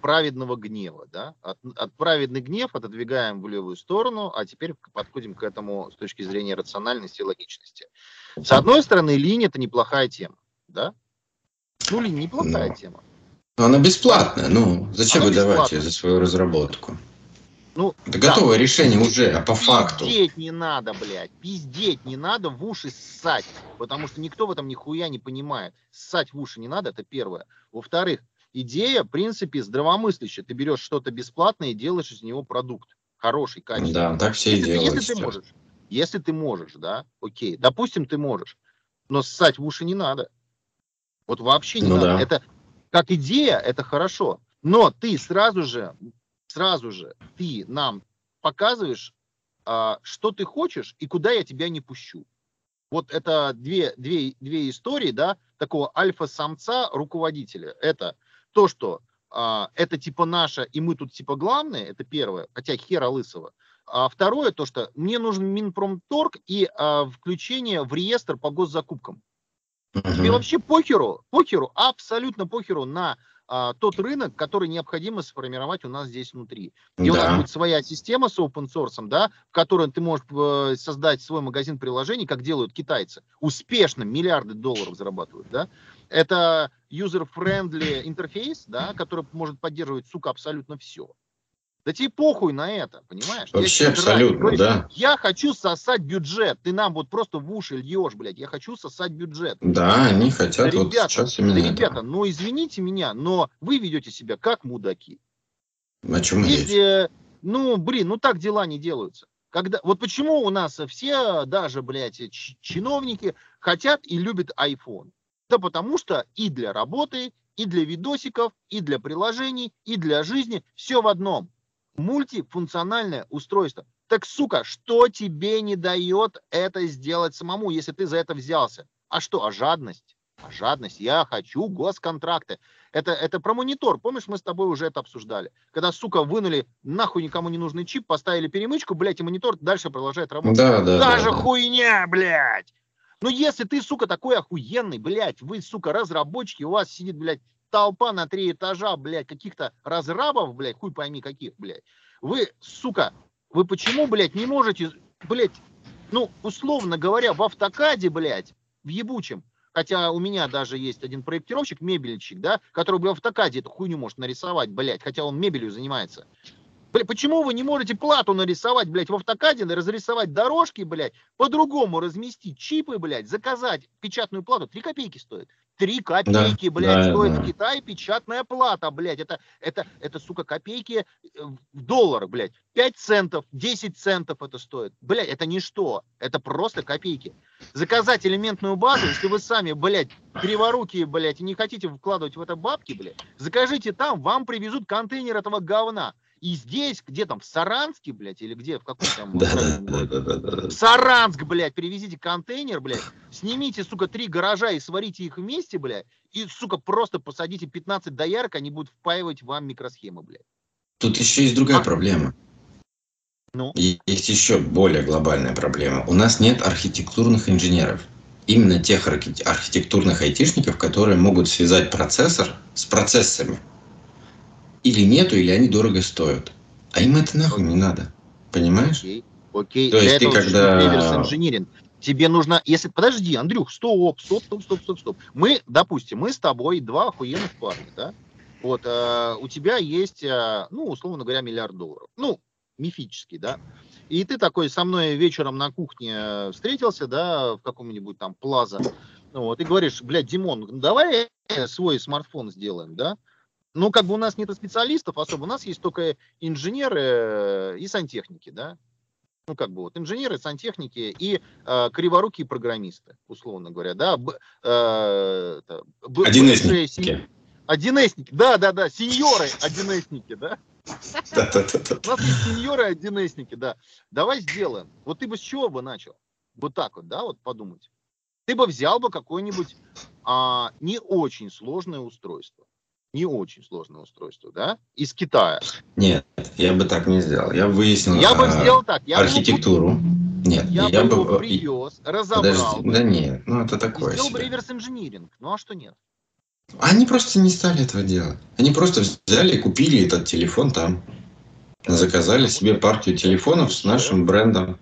праведного гнева. Да? От, от праведный гнев отодвигаем в левую сторону, а теперь подходим к этому с точки зрения рациональности и логичности. С одной стороны, линия это неплохая тема. Да? Ну, линия неплохая ну, тема. Она бесплатная. Ну, зачем Она вы давайте за свою разработку? Ну, это да, готовое решение уже, а по факту. Пиздеть не надо, блядь. Пиздеть не надо, в уши ссать. Потому что никто в этом нихуя не понимает. Ссать в уши не надо, это первое. Во-вторых, идея, в принципе, здравомыслящая. Ты берешь что-то бесплатное и делаешь из него продукт. Хороший, качественный. Да, так все и делают. Если ты можешь. Если ты можешь, да, окей. Допустим, ты можешь. Но ссать в уши не надо. Вот вообще не ну, надо. Да. Это как идея, это хорошо. Но ты сразу же сразу же ты нам показываешь, а, что ты хочешь и куда я тебя не пущу. Вот это две, две, две истории, да, такого альфа-самца руководителя. Это то, что а, это типа наше, и мы тут типа главные, это первое, хотя хера лысого. А второе, то, что мне нужен Минпромторг и а, включение в реестр по госзакупкам. Тебе вообще похеру, похеру, абсолютно похеру на а, тот рынок, который необходимо сформировать у нас здесь внутри. Где да. у нас будет своя система с open source, да, в которой ты можешь э, создать свой магазин приложений, как делают китайцы. Успешно миллиарды долларов зарабатывают, да. Это user-friendly интерфейс, да, который может поддерживать, сука, абсолютно все. Да тебе похуй на это, понимаешь? Вообще абсолютно, говоришь, да. Я хочу сосать бюджет. Ты нам вот просто в уши льешь, блядь. Я хочу сосать бюджет. Да, они хотят да, вот ребята, сейчас именно да, ребята, ну извините меня, но вы ведете себя как мудаки. На чем Если, ну, блин, ну так дела не делаются. Когда, вот почему у нас все, даже, блядь, чиновники хотят и любят iPhone? Да потому что и для работы, и для видосиков, и для приложений, и для жизни все в одном мультифункциональное устройство. Так, сука, что тебе не дает это сделать самому, если ты за это взялся? А что, а жадность? А жадность. Я хочу госконтракты. Это, это про монитор. Помнишь, мы с тобой уже это обсуждали. Когда, сука, вынули нахуй никому не нужный чип, поставили перемычку, блядь, и монитор дальше продолжает работать. Да, да, Даже да, хуйня, блядь. Ну, если ты, сука, такой охуенный, блядь, вы, сука, разработчики, у вас сидит, блядь, толпа на три этажа, блядь, каких-то разрабов, блядь, хуй пойми каких, блядь. Вы, сука, вы почему, блядь, не можете, блядь, ну, условно говоря, в автокаде, блядь, в ебучем, хотя у меня даже есть один проектировщик, мебельщик, да, который в автокаде эту хуйню может нарисовать, блядь, хотя он мебелью занимается. Блядь, почему вы не можете плату нарисовать, блядь, в автокаде, разрисовать дорожки, блядь, по-другому разместить чипы, блядь, заказать печатную плату, 3 копейки стоит. Три копейки, да, блядь, да, стоит да. в Китае печатная плата, блядь. Это, это, это, сука, копейки э, в долларах, блядь. 5 центов, 10 центов это стоит. Блядь, это ничто. Это просто копейки. Заказать элементную базу, если вы сами, блядь, криворукие, блядь, и не хотите вкладывать в это бабки, блядь, закажите там, вам привезут контейнер этого говна. И здесь, где там, в Саранске, блядь, или где, в каком там... Да, да, да, да, да, Саранск, блядь, привезите контейнер, блядь, снимите, сука, три гаража и сварите их вместе, блядь, и, сука, просто посадите 15 доярок, они будут впаивать вам микросхемы, блядь. Тут еще есть другая а? проблема. Ну? Есть еще более глобальная проблема. У нас нет архитектурных инженеров. Именно тех архитектурных айтишников, которые могут связать процессор с процессами или нету, или они дорого стоят. А им это нахуй не надо. Понимаешь? Окей. Окей. То есть ты когда... Тебе нужно, если, подожди, Андрюх, стоп, стоп, стоп, стоп, стоп, стоп. Мы, допустим, мы с тобой два охуенных парня, да? Вот, э, у тебя есть, э, ну, условно говоря, миллиард долларов. Ну, мифический, да? И ты такой со мной вечером на кухне встретился, да, в каком-нибудь там плаза, ну, вот, и говоришь, блядь, Димон, давай свой смартфон сделаем, да? Ну, как бы у нас нет специалистов особо, у нас есть только инженеры э, и сантехники, да. Ну, как бы вот инженеры, сантехники и э, криворукие программисты, условно говоря, да. Б, э, это, б, Одинесники. Одинесники, да, да, да, сеньоры одинесники, да. У нас есть сеньоры одинесники, да. Давай сделаем. Вот ты бы с чего бы начал? Вот так вот, да, вот подумать. Ты бы взял бы какое-нибудь а, не очень сложное устройство не очень сложное устройство, да, из Китая. Нет, я бы так не сделал. Я выяснил я бы сделал так. Я архитектуру. Бы, нет, я, я бы его привез, разобрал. Подожди, бы, да нет, ну это такое. Сделал бы реверс инжиниринг. Ну а что нет? Они просто не стали этого делать. Они просто взяли и купили этот телефон там. Заказали себе партию телефонов с нашим брендом.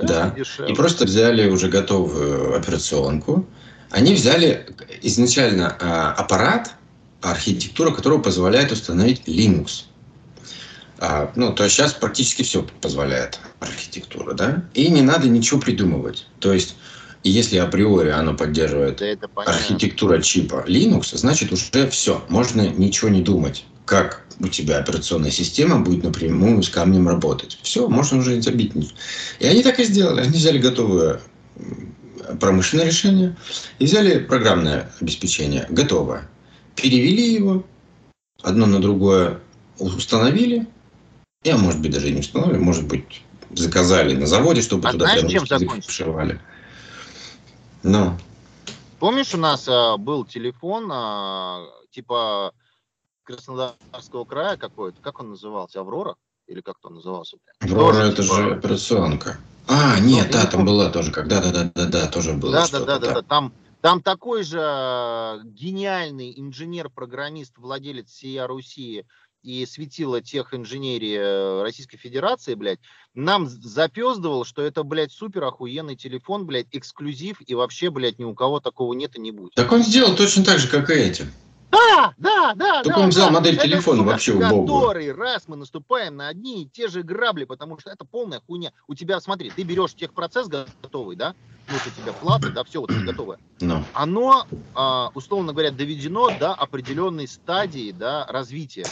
да. Дешевле. И просто взяли уже готовую операционку. Они взяли изначально а, аппарат, архитектура которого позволяет установить Linux. А, ну, то есть сейчас практически все позволяет архитектура, да? И не надо ничего придумывать. То есть, если априори оно поддерживает да архитектура чипа Linux, значит уже все, можно ничего не думать. Как у тебя операционная система будет напрямую с камнем работать. Все, можно уже забить. И они так и сделали. Они взяли готовое промышленное решение и взяли программное обеспечение готовое перевели его, одно на другое установили, я, может быть, даже не установили, может быть, заказали на заводе, чтобы а туда знаешь, чем закончилось? Но. Помнишь, у нас а, был телефон, а, типа Краснодарского края какой-то, как он назывался, Аврора? Или как он назывался? Аврора это типа... же операционка. А, нет, ну, да, там была тоже, когда, да, да, да, да, тоже было. Да, да, да, да, да, там Там такой же э, гениальный инженер-программист, владелец всей Руси и светила тех инженерии э, Российской Федерации, блядь, нам запездывал, что это, блядь, супер охуенный телефон, блядь, эксклюзив, и вообще, блядь, ни у кого такого нет и не будет. Так он сделал точно так же, как и эти. Да, да, да. Только да, он взял да. модель это, телефона сука, вообще убогую. Который раз мы наступаем на одни и те же грабли, потому что это полная хуйня. У тебя, смотри, ты берешь техпроцесс готовый, да, ну, у тебя платы, да, все вот это (clears throat) готовое. No. Оно, а, условно говоря, доведено до определенной стадии, да, развития.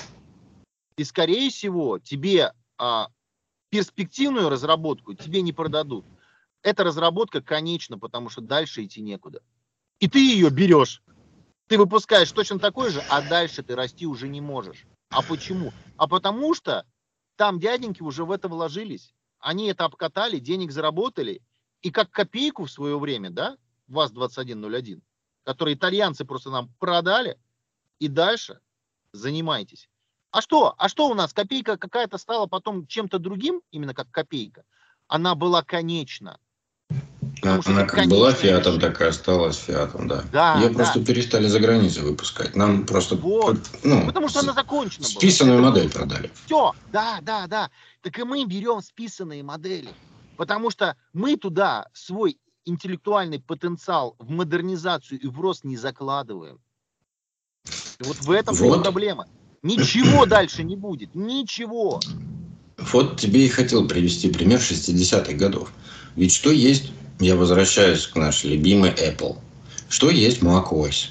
И, скорее всего, тебе а, перспективную разработку тебе не продадут. Эта разработка конечна, потому что дальше идти некуда. И ты ее берешь. Ты выпускаешь точно такой же, а дальше ты расти уже не можешь. А почему? А потому что там дяденьки уже в это вложились. Они это обкатали, денег заработали. И как копейку в свое время, да, ВАЗ-2101, который итальянцы просто нам продали, и дальше занимайтесь. А что? А что у нас? Копейка какая-то стала потом чем-то другим, именно как копейка. Она была конечна. Она как была фиатом, так и осталась фиатом, да. да Ее да. просто перестали за границей выпускать. Нам просто вот. ну, потому что она закончена списанную была. модель продали. Все, да, да, да. Так и мы берем списанные модели. Потому что мы туда свой интеллектуальный потенциал в модернизацию и в рост не закладываем. И вот в этом вот. проблема. Ничего (clears throat) дальше не будет. Ничего. Вот тебе и хотел привести пример 60-х годов. Ведь что есть, я возвращаюсь к нашей любимой Apple, что есть macOS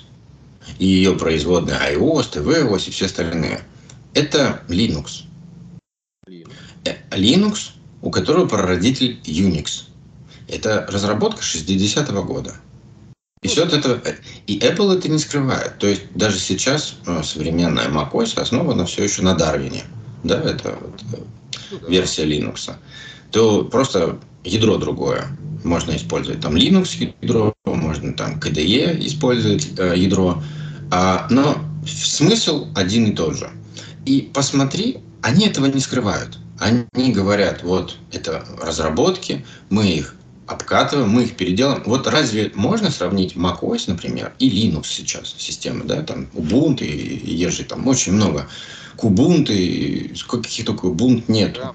и ее производные iOS, tvOS и все остальные. Это Linux. Linux, Linux у которого прародитель Unix. Это разработка 60-го года. И все это, и Apple это не скрывает. То есть даже сейчас ну, современная macOS основана все еще на Дарвине. Да, это вот, версия Linux. То просто ядро другое можно использовать. Там Linux ядро, можно там KDE использовать э, ядро. А, но смысл один и тот же. И посмотри, они этого не скрывают. Они говорят, вот это разработки, мы их обкатываем, мы их переделаем. Вот разве можно сравнить macOS, например, и Linux сейчас системы, да, там Ubuntu и, и есть там очень много. Kubuntu, каких только Ubuntu нет. Да.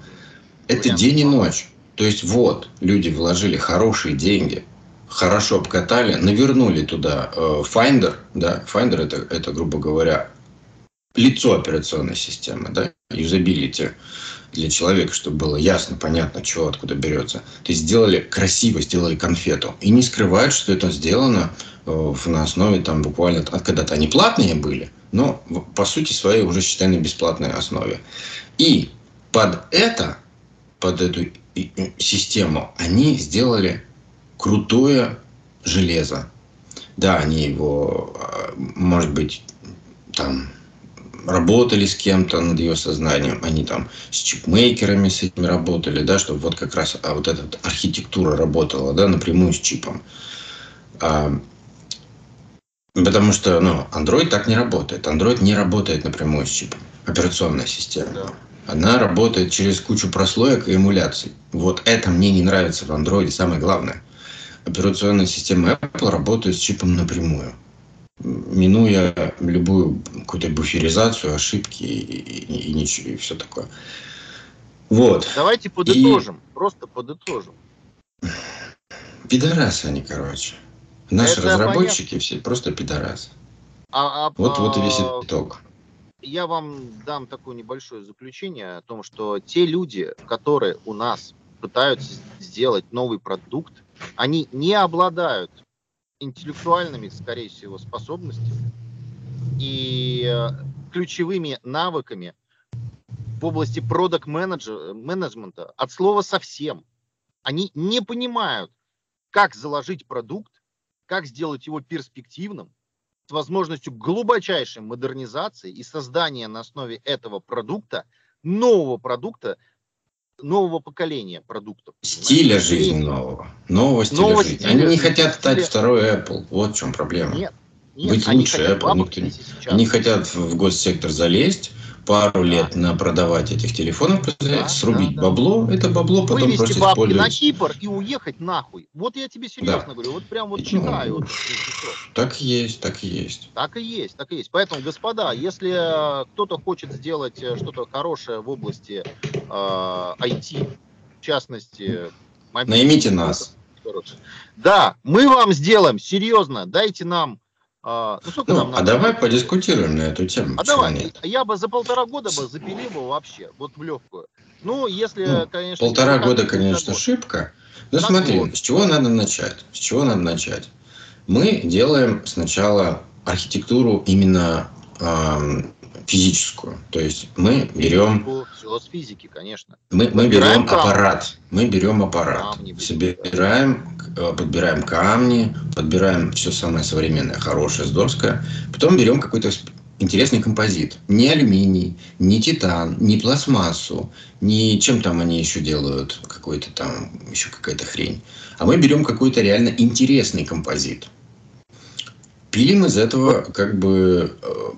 Это Вариант день и ночь. То есть вот, люди вложили хорошие деньги, хорошо обкатали, навернули туда э, Finder, да, Finder это, это, грубо говоря, лицо операционной системы, да, юзабилити для человека, чтобы было ясно, понятно, чего откуда берется. То есть сделали красиво, сделали конфету. И не скрывают, что это сделано э, на основе там буквально, когда-то они платные были, но по сути своей уже считай на бесплатной основе. И под это, под эту систему, они сделали крутое железо. Да, они его, а, может быть, там работали с кем-то над ее сознанием, они там с чипмейкерами с этими работали, да, чтобы вот как раз а вот эта вот архитектура работала, да, напрямую с чипом. А, потому что, ну, Android так не работает. Android не работает напрямую с чипом. Операционная система. Да. Она работает через кучу прослоек и эмуляций. Вот это мне не нравится в Android, самое главное. Операционная система Apple работает с чипом напрямую минуя любую какую-то буферизацию, ошибки и, и, и, ничего, и все такое. Вот. Давайте подытожим, и... просто подытожим. Пидорасы они, короче. Наши Это разработчики понятно. все просто пидорасы. А, а, вот, вот и весь итог. Я вам дам такое небольшое заключение о том, что те люди, которые у нас пытаются сделать новый продукт, они не обладают интеллектуальными, скорее всего, способностями и э, ключевыми навыками в области продукт менеджмента от слова совсем. Они не понимают, как заложить продукт, как сделать его перспективным, с возможностью глубочайшей модернизации и создания на основе этого продукта нового продукта, нового поколения продуктов. Стиля жизни нового. Нового стиля нового жизни. Стиля, они не хотят стиля... стать второй Apple. Вот в чем проблема. Нет. Нет Быть лучше Apple. Никто... Они хотят в госсектор залезть, пару лет на продавать этих телефонов, да, срубить да, бабло, да. это бабло потом Вывести просто бабки на Кипр и уехать нахуй. Вот я тебе серьезно да. говорю, вот прям вот читаю. Ну, вот, так есть, так есть. Так и есть, так и есть. Поэтому, господа, если э, кто-то хочет сделать э, что-то хорошее в области э, IT, в частности... Наймите нас. Да, мы вам сделаем, серьезно, дайте нам а, ну, ну, нам а давай подискутируем на эту тему. А давай, я бы за полтора года бы запилил бы вообще, вот в легкую. Ну, если, ну, конечно... Полтора года, конечно, работать. шибко. Ну, так смотри, вот. с чего надо начать? С чего надо начать? Мы делаем сначала архитектуру именно эм, физическую. То есть мы берем... Все с физики, конечно. Мы, мы берем камни. аппарат. Мы берем аппарат. Камни, собираем, э, подбираем камни, подбираем все самое современное, хорошее, здоровское. Потом берем какой-то интересный композит. Не алюминий, не титан, не пластмассу, не чем там они еще делают, какой-то там, еще какая-то хрень. А мы берем какой-то реально интересный композит. Пилим из этого как бы э,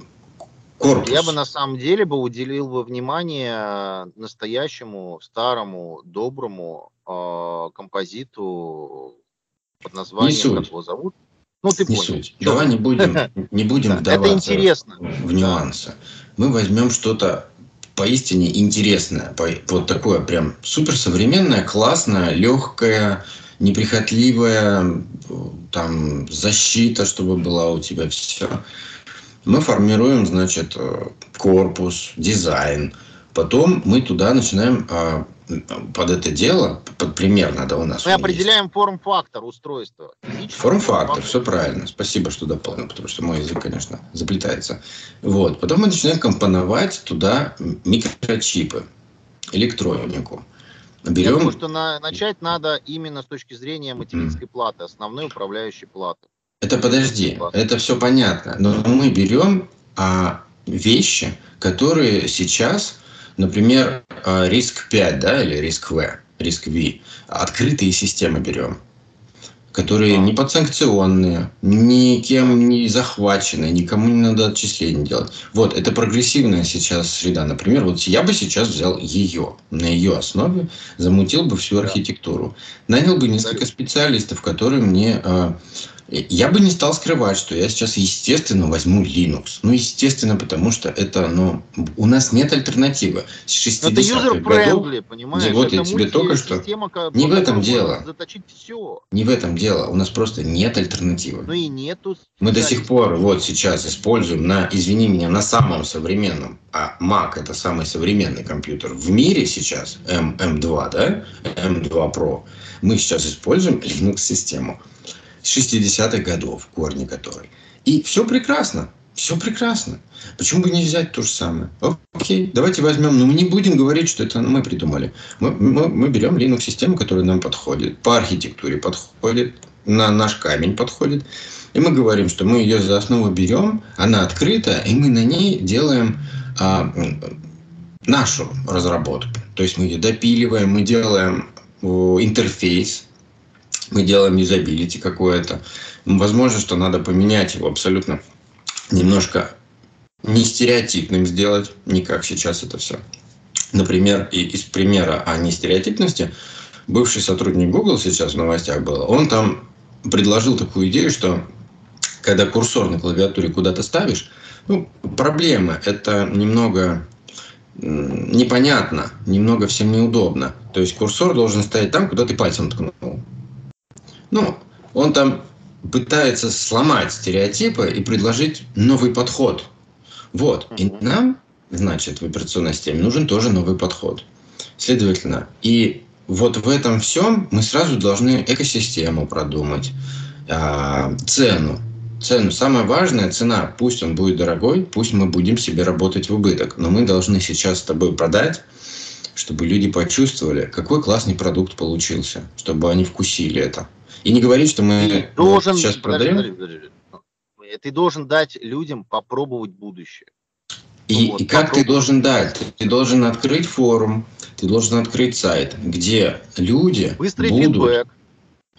корпус. Я бы на самом деле бы уделил бы внимание настоящему, старому, доброму э, композиту под названием, не суть. как его зовут? Ну, ты не понял. Суть. Давай не будем, (laughs) не будем вдаваться Это интересно. в нюансы. Мы возьмем что-то поистине интересное, вот такое прям суперсовременное, классное, легкое, неприхотливое, там защита, чтобы была у тебя все. Мы формируем, значит, э, корпус, дизайн. Потом мы туда начинаем а, под это дело, под примерно, да, у нас. Мы определяем форм-фактор устройства. Форм-фактор, все правильно. Спасибо, что дополнил, потому что мой язык, конечно, заплетается. Вот. Потом мы начинаем компоновать туда микрочипы, электронику. Берем... Я думаю, что на, начать надо именно с точки зрения материнской mm. платы, основной управляющей платы. Это подожди, это все понятно. Но мы берем а, вещи, которые сейчас, например, а, риск 5, да, или риск В, риск V, открытые системы берем, которые не подсанкционные, никем не захвачены, никому не надо отчисления делать. Вот, это прогрессивная сейчас среда. Например, вот я бы сейчас взял ее, на ее основе замутил бы всю архитектуру. Нанял бы несколько специалистов, которые мне а, я бы не стал скрывать, что я сейчас, естественно, возьму Linux. Ну, естественно, потому что это, ну, у нас нет альтернативы. С 60-х годов... понимаешь? Вот я тебе только что... Система, не в этом дело. Заточить все. Не в этом дело. У нас просто нет альтернативы. Ну и нету... Мы до сих пор вот сейчас используем на, извини меня, на самом современном, а Mac это самый современный компьютер в мире сейчас, M, M2, да, M2 Pro, мы сейчас используем Linux-систему. 60-х годов, корни которой. И все прекрасно, все прекрасно. Почему бы не взять то же самое? Окей, давайте возьмем, но мы не будем говорить, что это мы придумали. Мы, мы, мы берем Linux-систему, которая нам подходит, по архитектуре подходит, на наш камень подходит. И мы говорим, что мы ее за основу берем, она открыта, и мы на ней делаем а, нашу разработку. То есть мы ее допиливаем, мы делаем интерфейс, мы делаем юзабилити какое-то. Возможно, что надо поменять его абсолютно немножко не стереотипным сделать, не как сейчас это все. Например, и из примера о нестереотипности, бывший сотрудник Google сейчас в новостях был, он там предложил такую идею, что когда курсор на клавиатуре куда-то ставишь, ну, проблема, это немного непонятно, немного всем неудобно. То есть курсор должен стоять там, куда ты пальцем ткнул. Ну, он там пытается сломать стереотипы и предложить новый подход. Вот. И нам, значит, в операционной системе нужен тоже новый подход. Следовательно, и вот в этом всем мы сразу должны экосистему продумать, а, цену. Цену. Самое важное – цена. Пусть он будет дорогой, пусть мы будем себе работать в убыток. Но мы должны сейчас с тобой продать, чтобы люди почувствовали, какой классный продукт получился, чтобы они вкусили это. И не говорить, что мы ты должен, сейчас продаем. Подожди, подожди, подожди. Ты должен дать людям попробовать будущее. И, ну вот, и как ты должен дать? Ты должен открыть форум, ты должен открыть сайт, где люди Быстрый будут,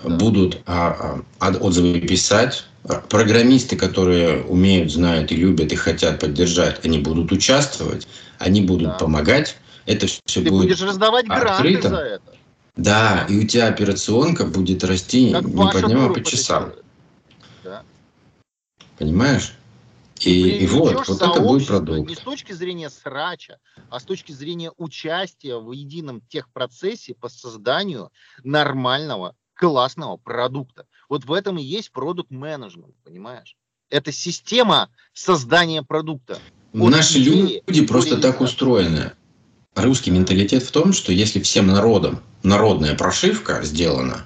будут а, а, отзывы писать, программисты, которые умеют, знают и любят и хотят поддержать, они будут участвовать, они будут да. помогать, это все Ты будет будешь раздавать гранты открыто. за это. Да, и у тебя операционка будет расти как не по дням, а по часам. Да. Понимаешь? И, и вот, вот это будет продукт. Не с точки зрения срача, а с точки зрения участия в едином техпроцессе по созданию нормального, классного продукта. Вот в этом и есть продукт менеджмент, понимаешь? Это система создания продукта. Наши люди просто так устроены. Русский менталитет в том, что если всем народам народная прошивка сделана,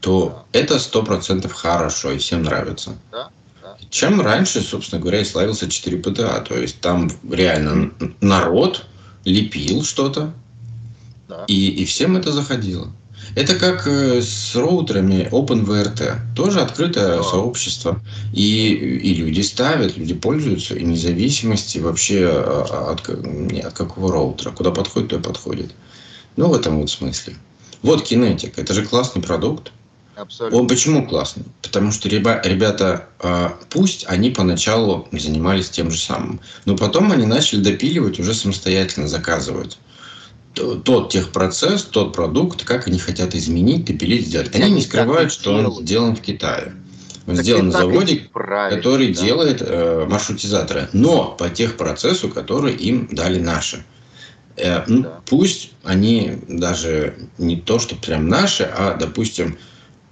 то да. это сто процентов хорошо и всем нравится. Да. Чем раньше, собственно говоря, и славился 4 ПТА. То есть там реально народ лепил что-то, да. и, и всем это заходило. Это как э, с роутерами OpenVRT. Тоже открытое да. сообщество. И, и люди ставят, люди пользуются, и независимости вообще а, от, от какого роутера. Куда подходит, то и подходит. Ну, в этом вот смысле. Вот кинетик. Это же классный продукт. Абсолютно. Он почему классный? Потому что ребята, а, пусть они поначалу занимались тем же самым, но потом они начали допиливать, уже самостоятельно заказывать тот техпроцесс, тот продукт, как они хотят изменить, допилить, сделать. Они, не скрывают, что он сделан в Китае. Он так сделан на заводе, который да. делает э, маршрутизаторы, но по техпроцессу, который им дали наши. Э, ну, да. Пусть они даже не то, что прям наши, а, допустим,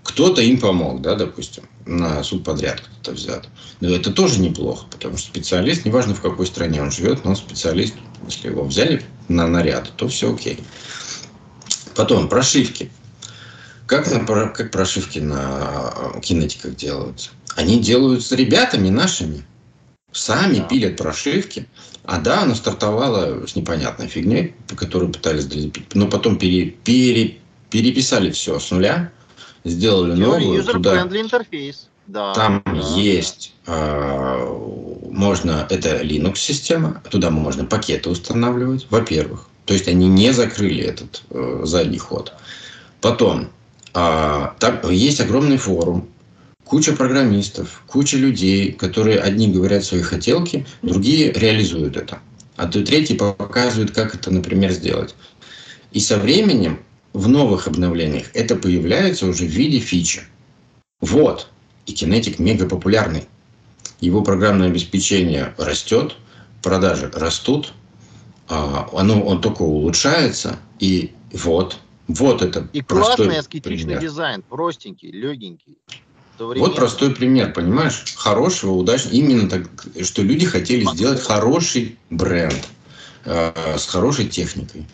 кто-то им помог, да, допустим, на суд подряд кто-то взят. Но это тоже неплохо, потому что специалист, неважно в какой стране он живет, но он специалист, если его взяли на наряд, то все окей. Потом прошивки. Как, на, как прошивки на кинетиках делаются? Они делаются ребятами нашими. Сами да. пилят прошивки. А да, она стартовала с непонятной фигней, по которой пытались долепить. Но потом пере, пере, переписали все с нуля сделали новую. User-friendly интерфейс. Да, Там да, есть. Э, можно, это Linux-система, туда можно пакеты устанавливать, во-первых. То есть они не закрыли этот э, задний ход. Потом, э, там есть огромный форум, куча программистов, куча людей, которые одни говорят свои хотелки, другие реализуют это. А то третий показывает, как это, например, сделать. И со временем в новых обновлениях это появляется уже в виде фичи. Вот. И кинетик мега популярный. Его программное обеспечение растет, продажи растут, а, оно, он только улучшается, и вот, вот это И классный аскетичный пример. дизайн, простенький, легенький. Вот простой пример, понимаешь? Хорошего, удачного. Именно так, что люди хотели сделать хороший бренд э, с хорошей техникой.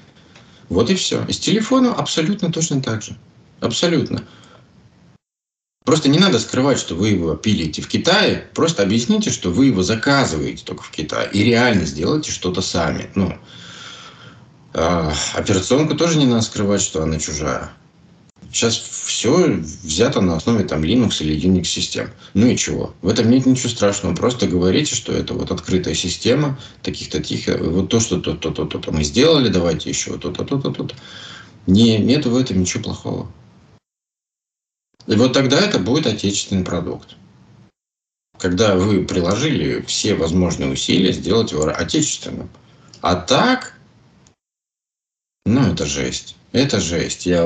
Вот и все. И с телефоном абсолютно точно так же. Абсолютно. Просто не надо скрывать, что вы его пилите в Китае. Просто объясните, что вы его заказываете только в Китае. И реально сделайте что-то сами. Ну, э, операционку тоже не надо скрывать, что она чужая. Сейчас все взято на основе там Linux или Unix систем. Ну и чего? В этом нет ничего страшного. Просто говорите, что это вот открытая система, таких-то тихо, вот то, что то-то, то-то то мы сделали, давайте еще то-то, то-то, то-то. Не, нету в этом ничего плохого. И вот тогда это будет отечественный продукт. Когда вы приложили все возможные усилия сделать его отечественным. А так, ну это жесть. Это жесть. Я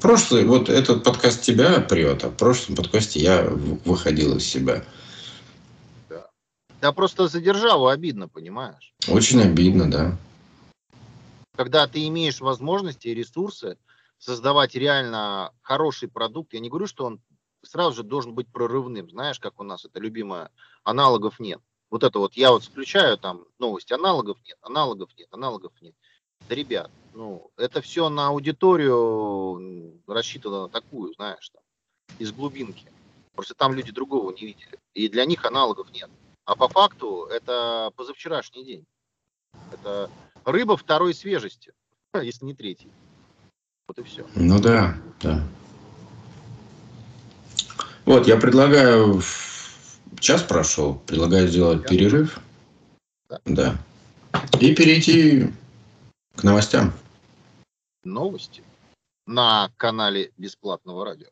прошлый, вот этот подкаст тебя прет, а в прошлом подкасте я выходил из себя. Да. Да просто за державу обидно, понимаешь? Очень обидно, да. Когда ты имеешь возможности и ресурсы создавать реально хороший продукт, я не говорю, что он сразу же должен быть прорывным. Знаешь, как у нас это любимое, аналогов нет. Вот это вот я вот включаю там новости, аналогов нет, аналогов нет, аналогов нет. Да, ребят, ну, это все на аудиторию рассчитано на такую, знаешь, там, из глубинки. Просто там люди другого не видели. И для них аналогов нет. А по факту это позавчерашний день. Это рыба второй свежести, (laughs) если не третий. Вот и все. Ну да, да. Вот, я предлагаю, час прошел, предлагаю сделать перерыв. Да. да. И перейти к новостям. Новости на канале бесплатного радио.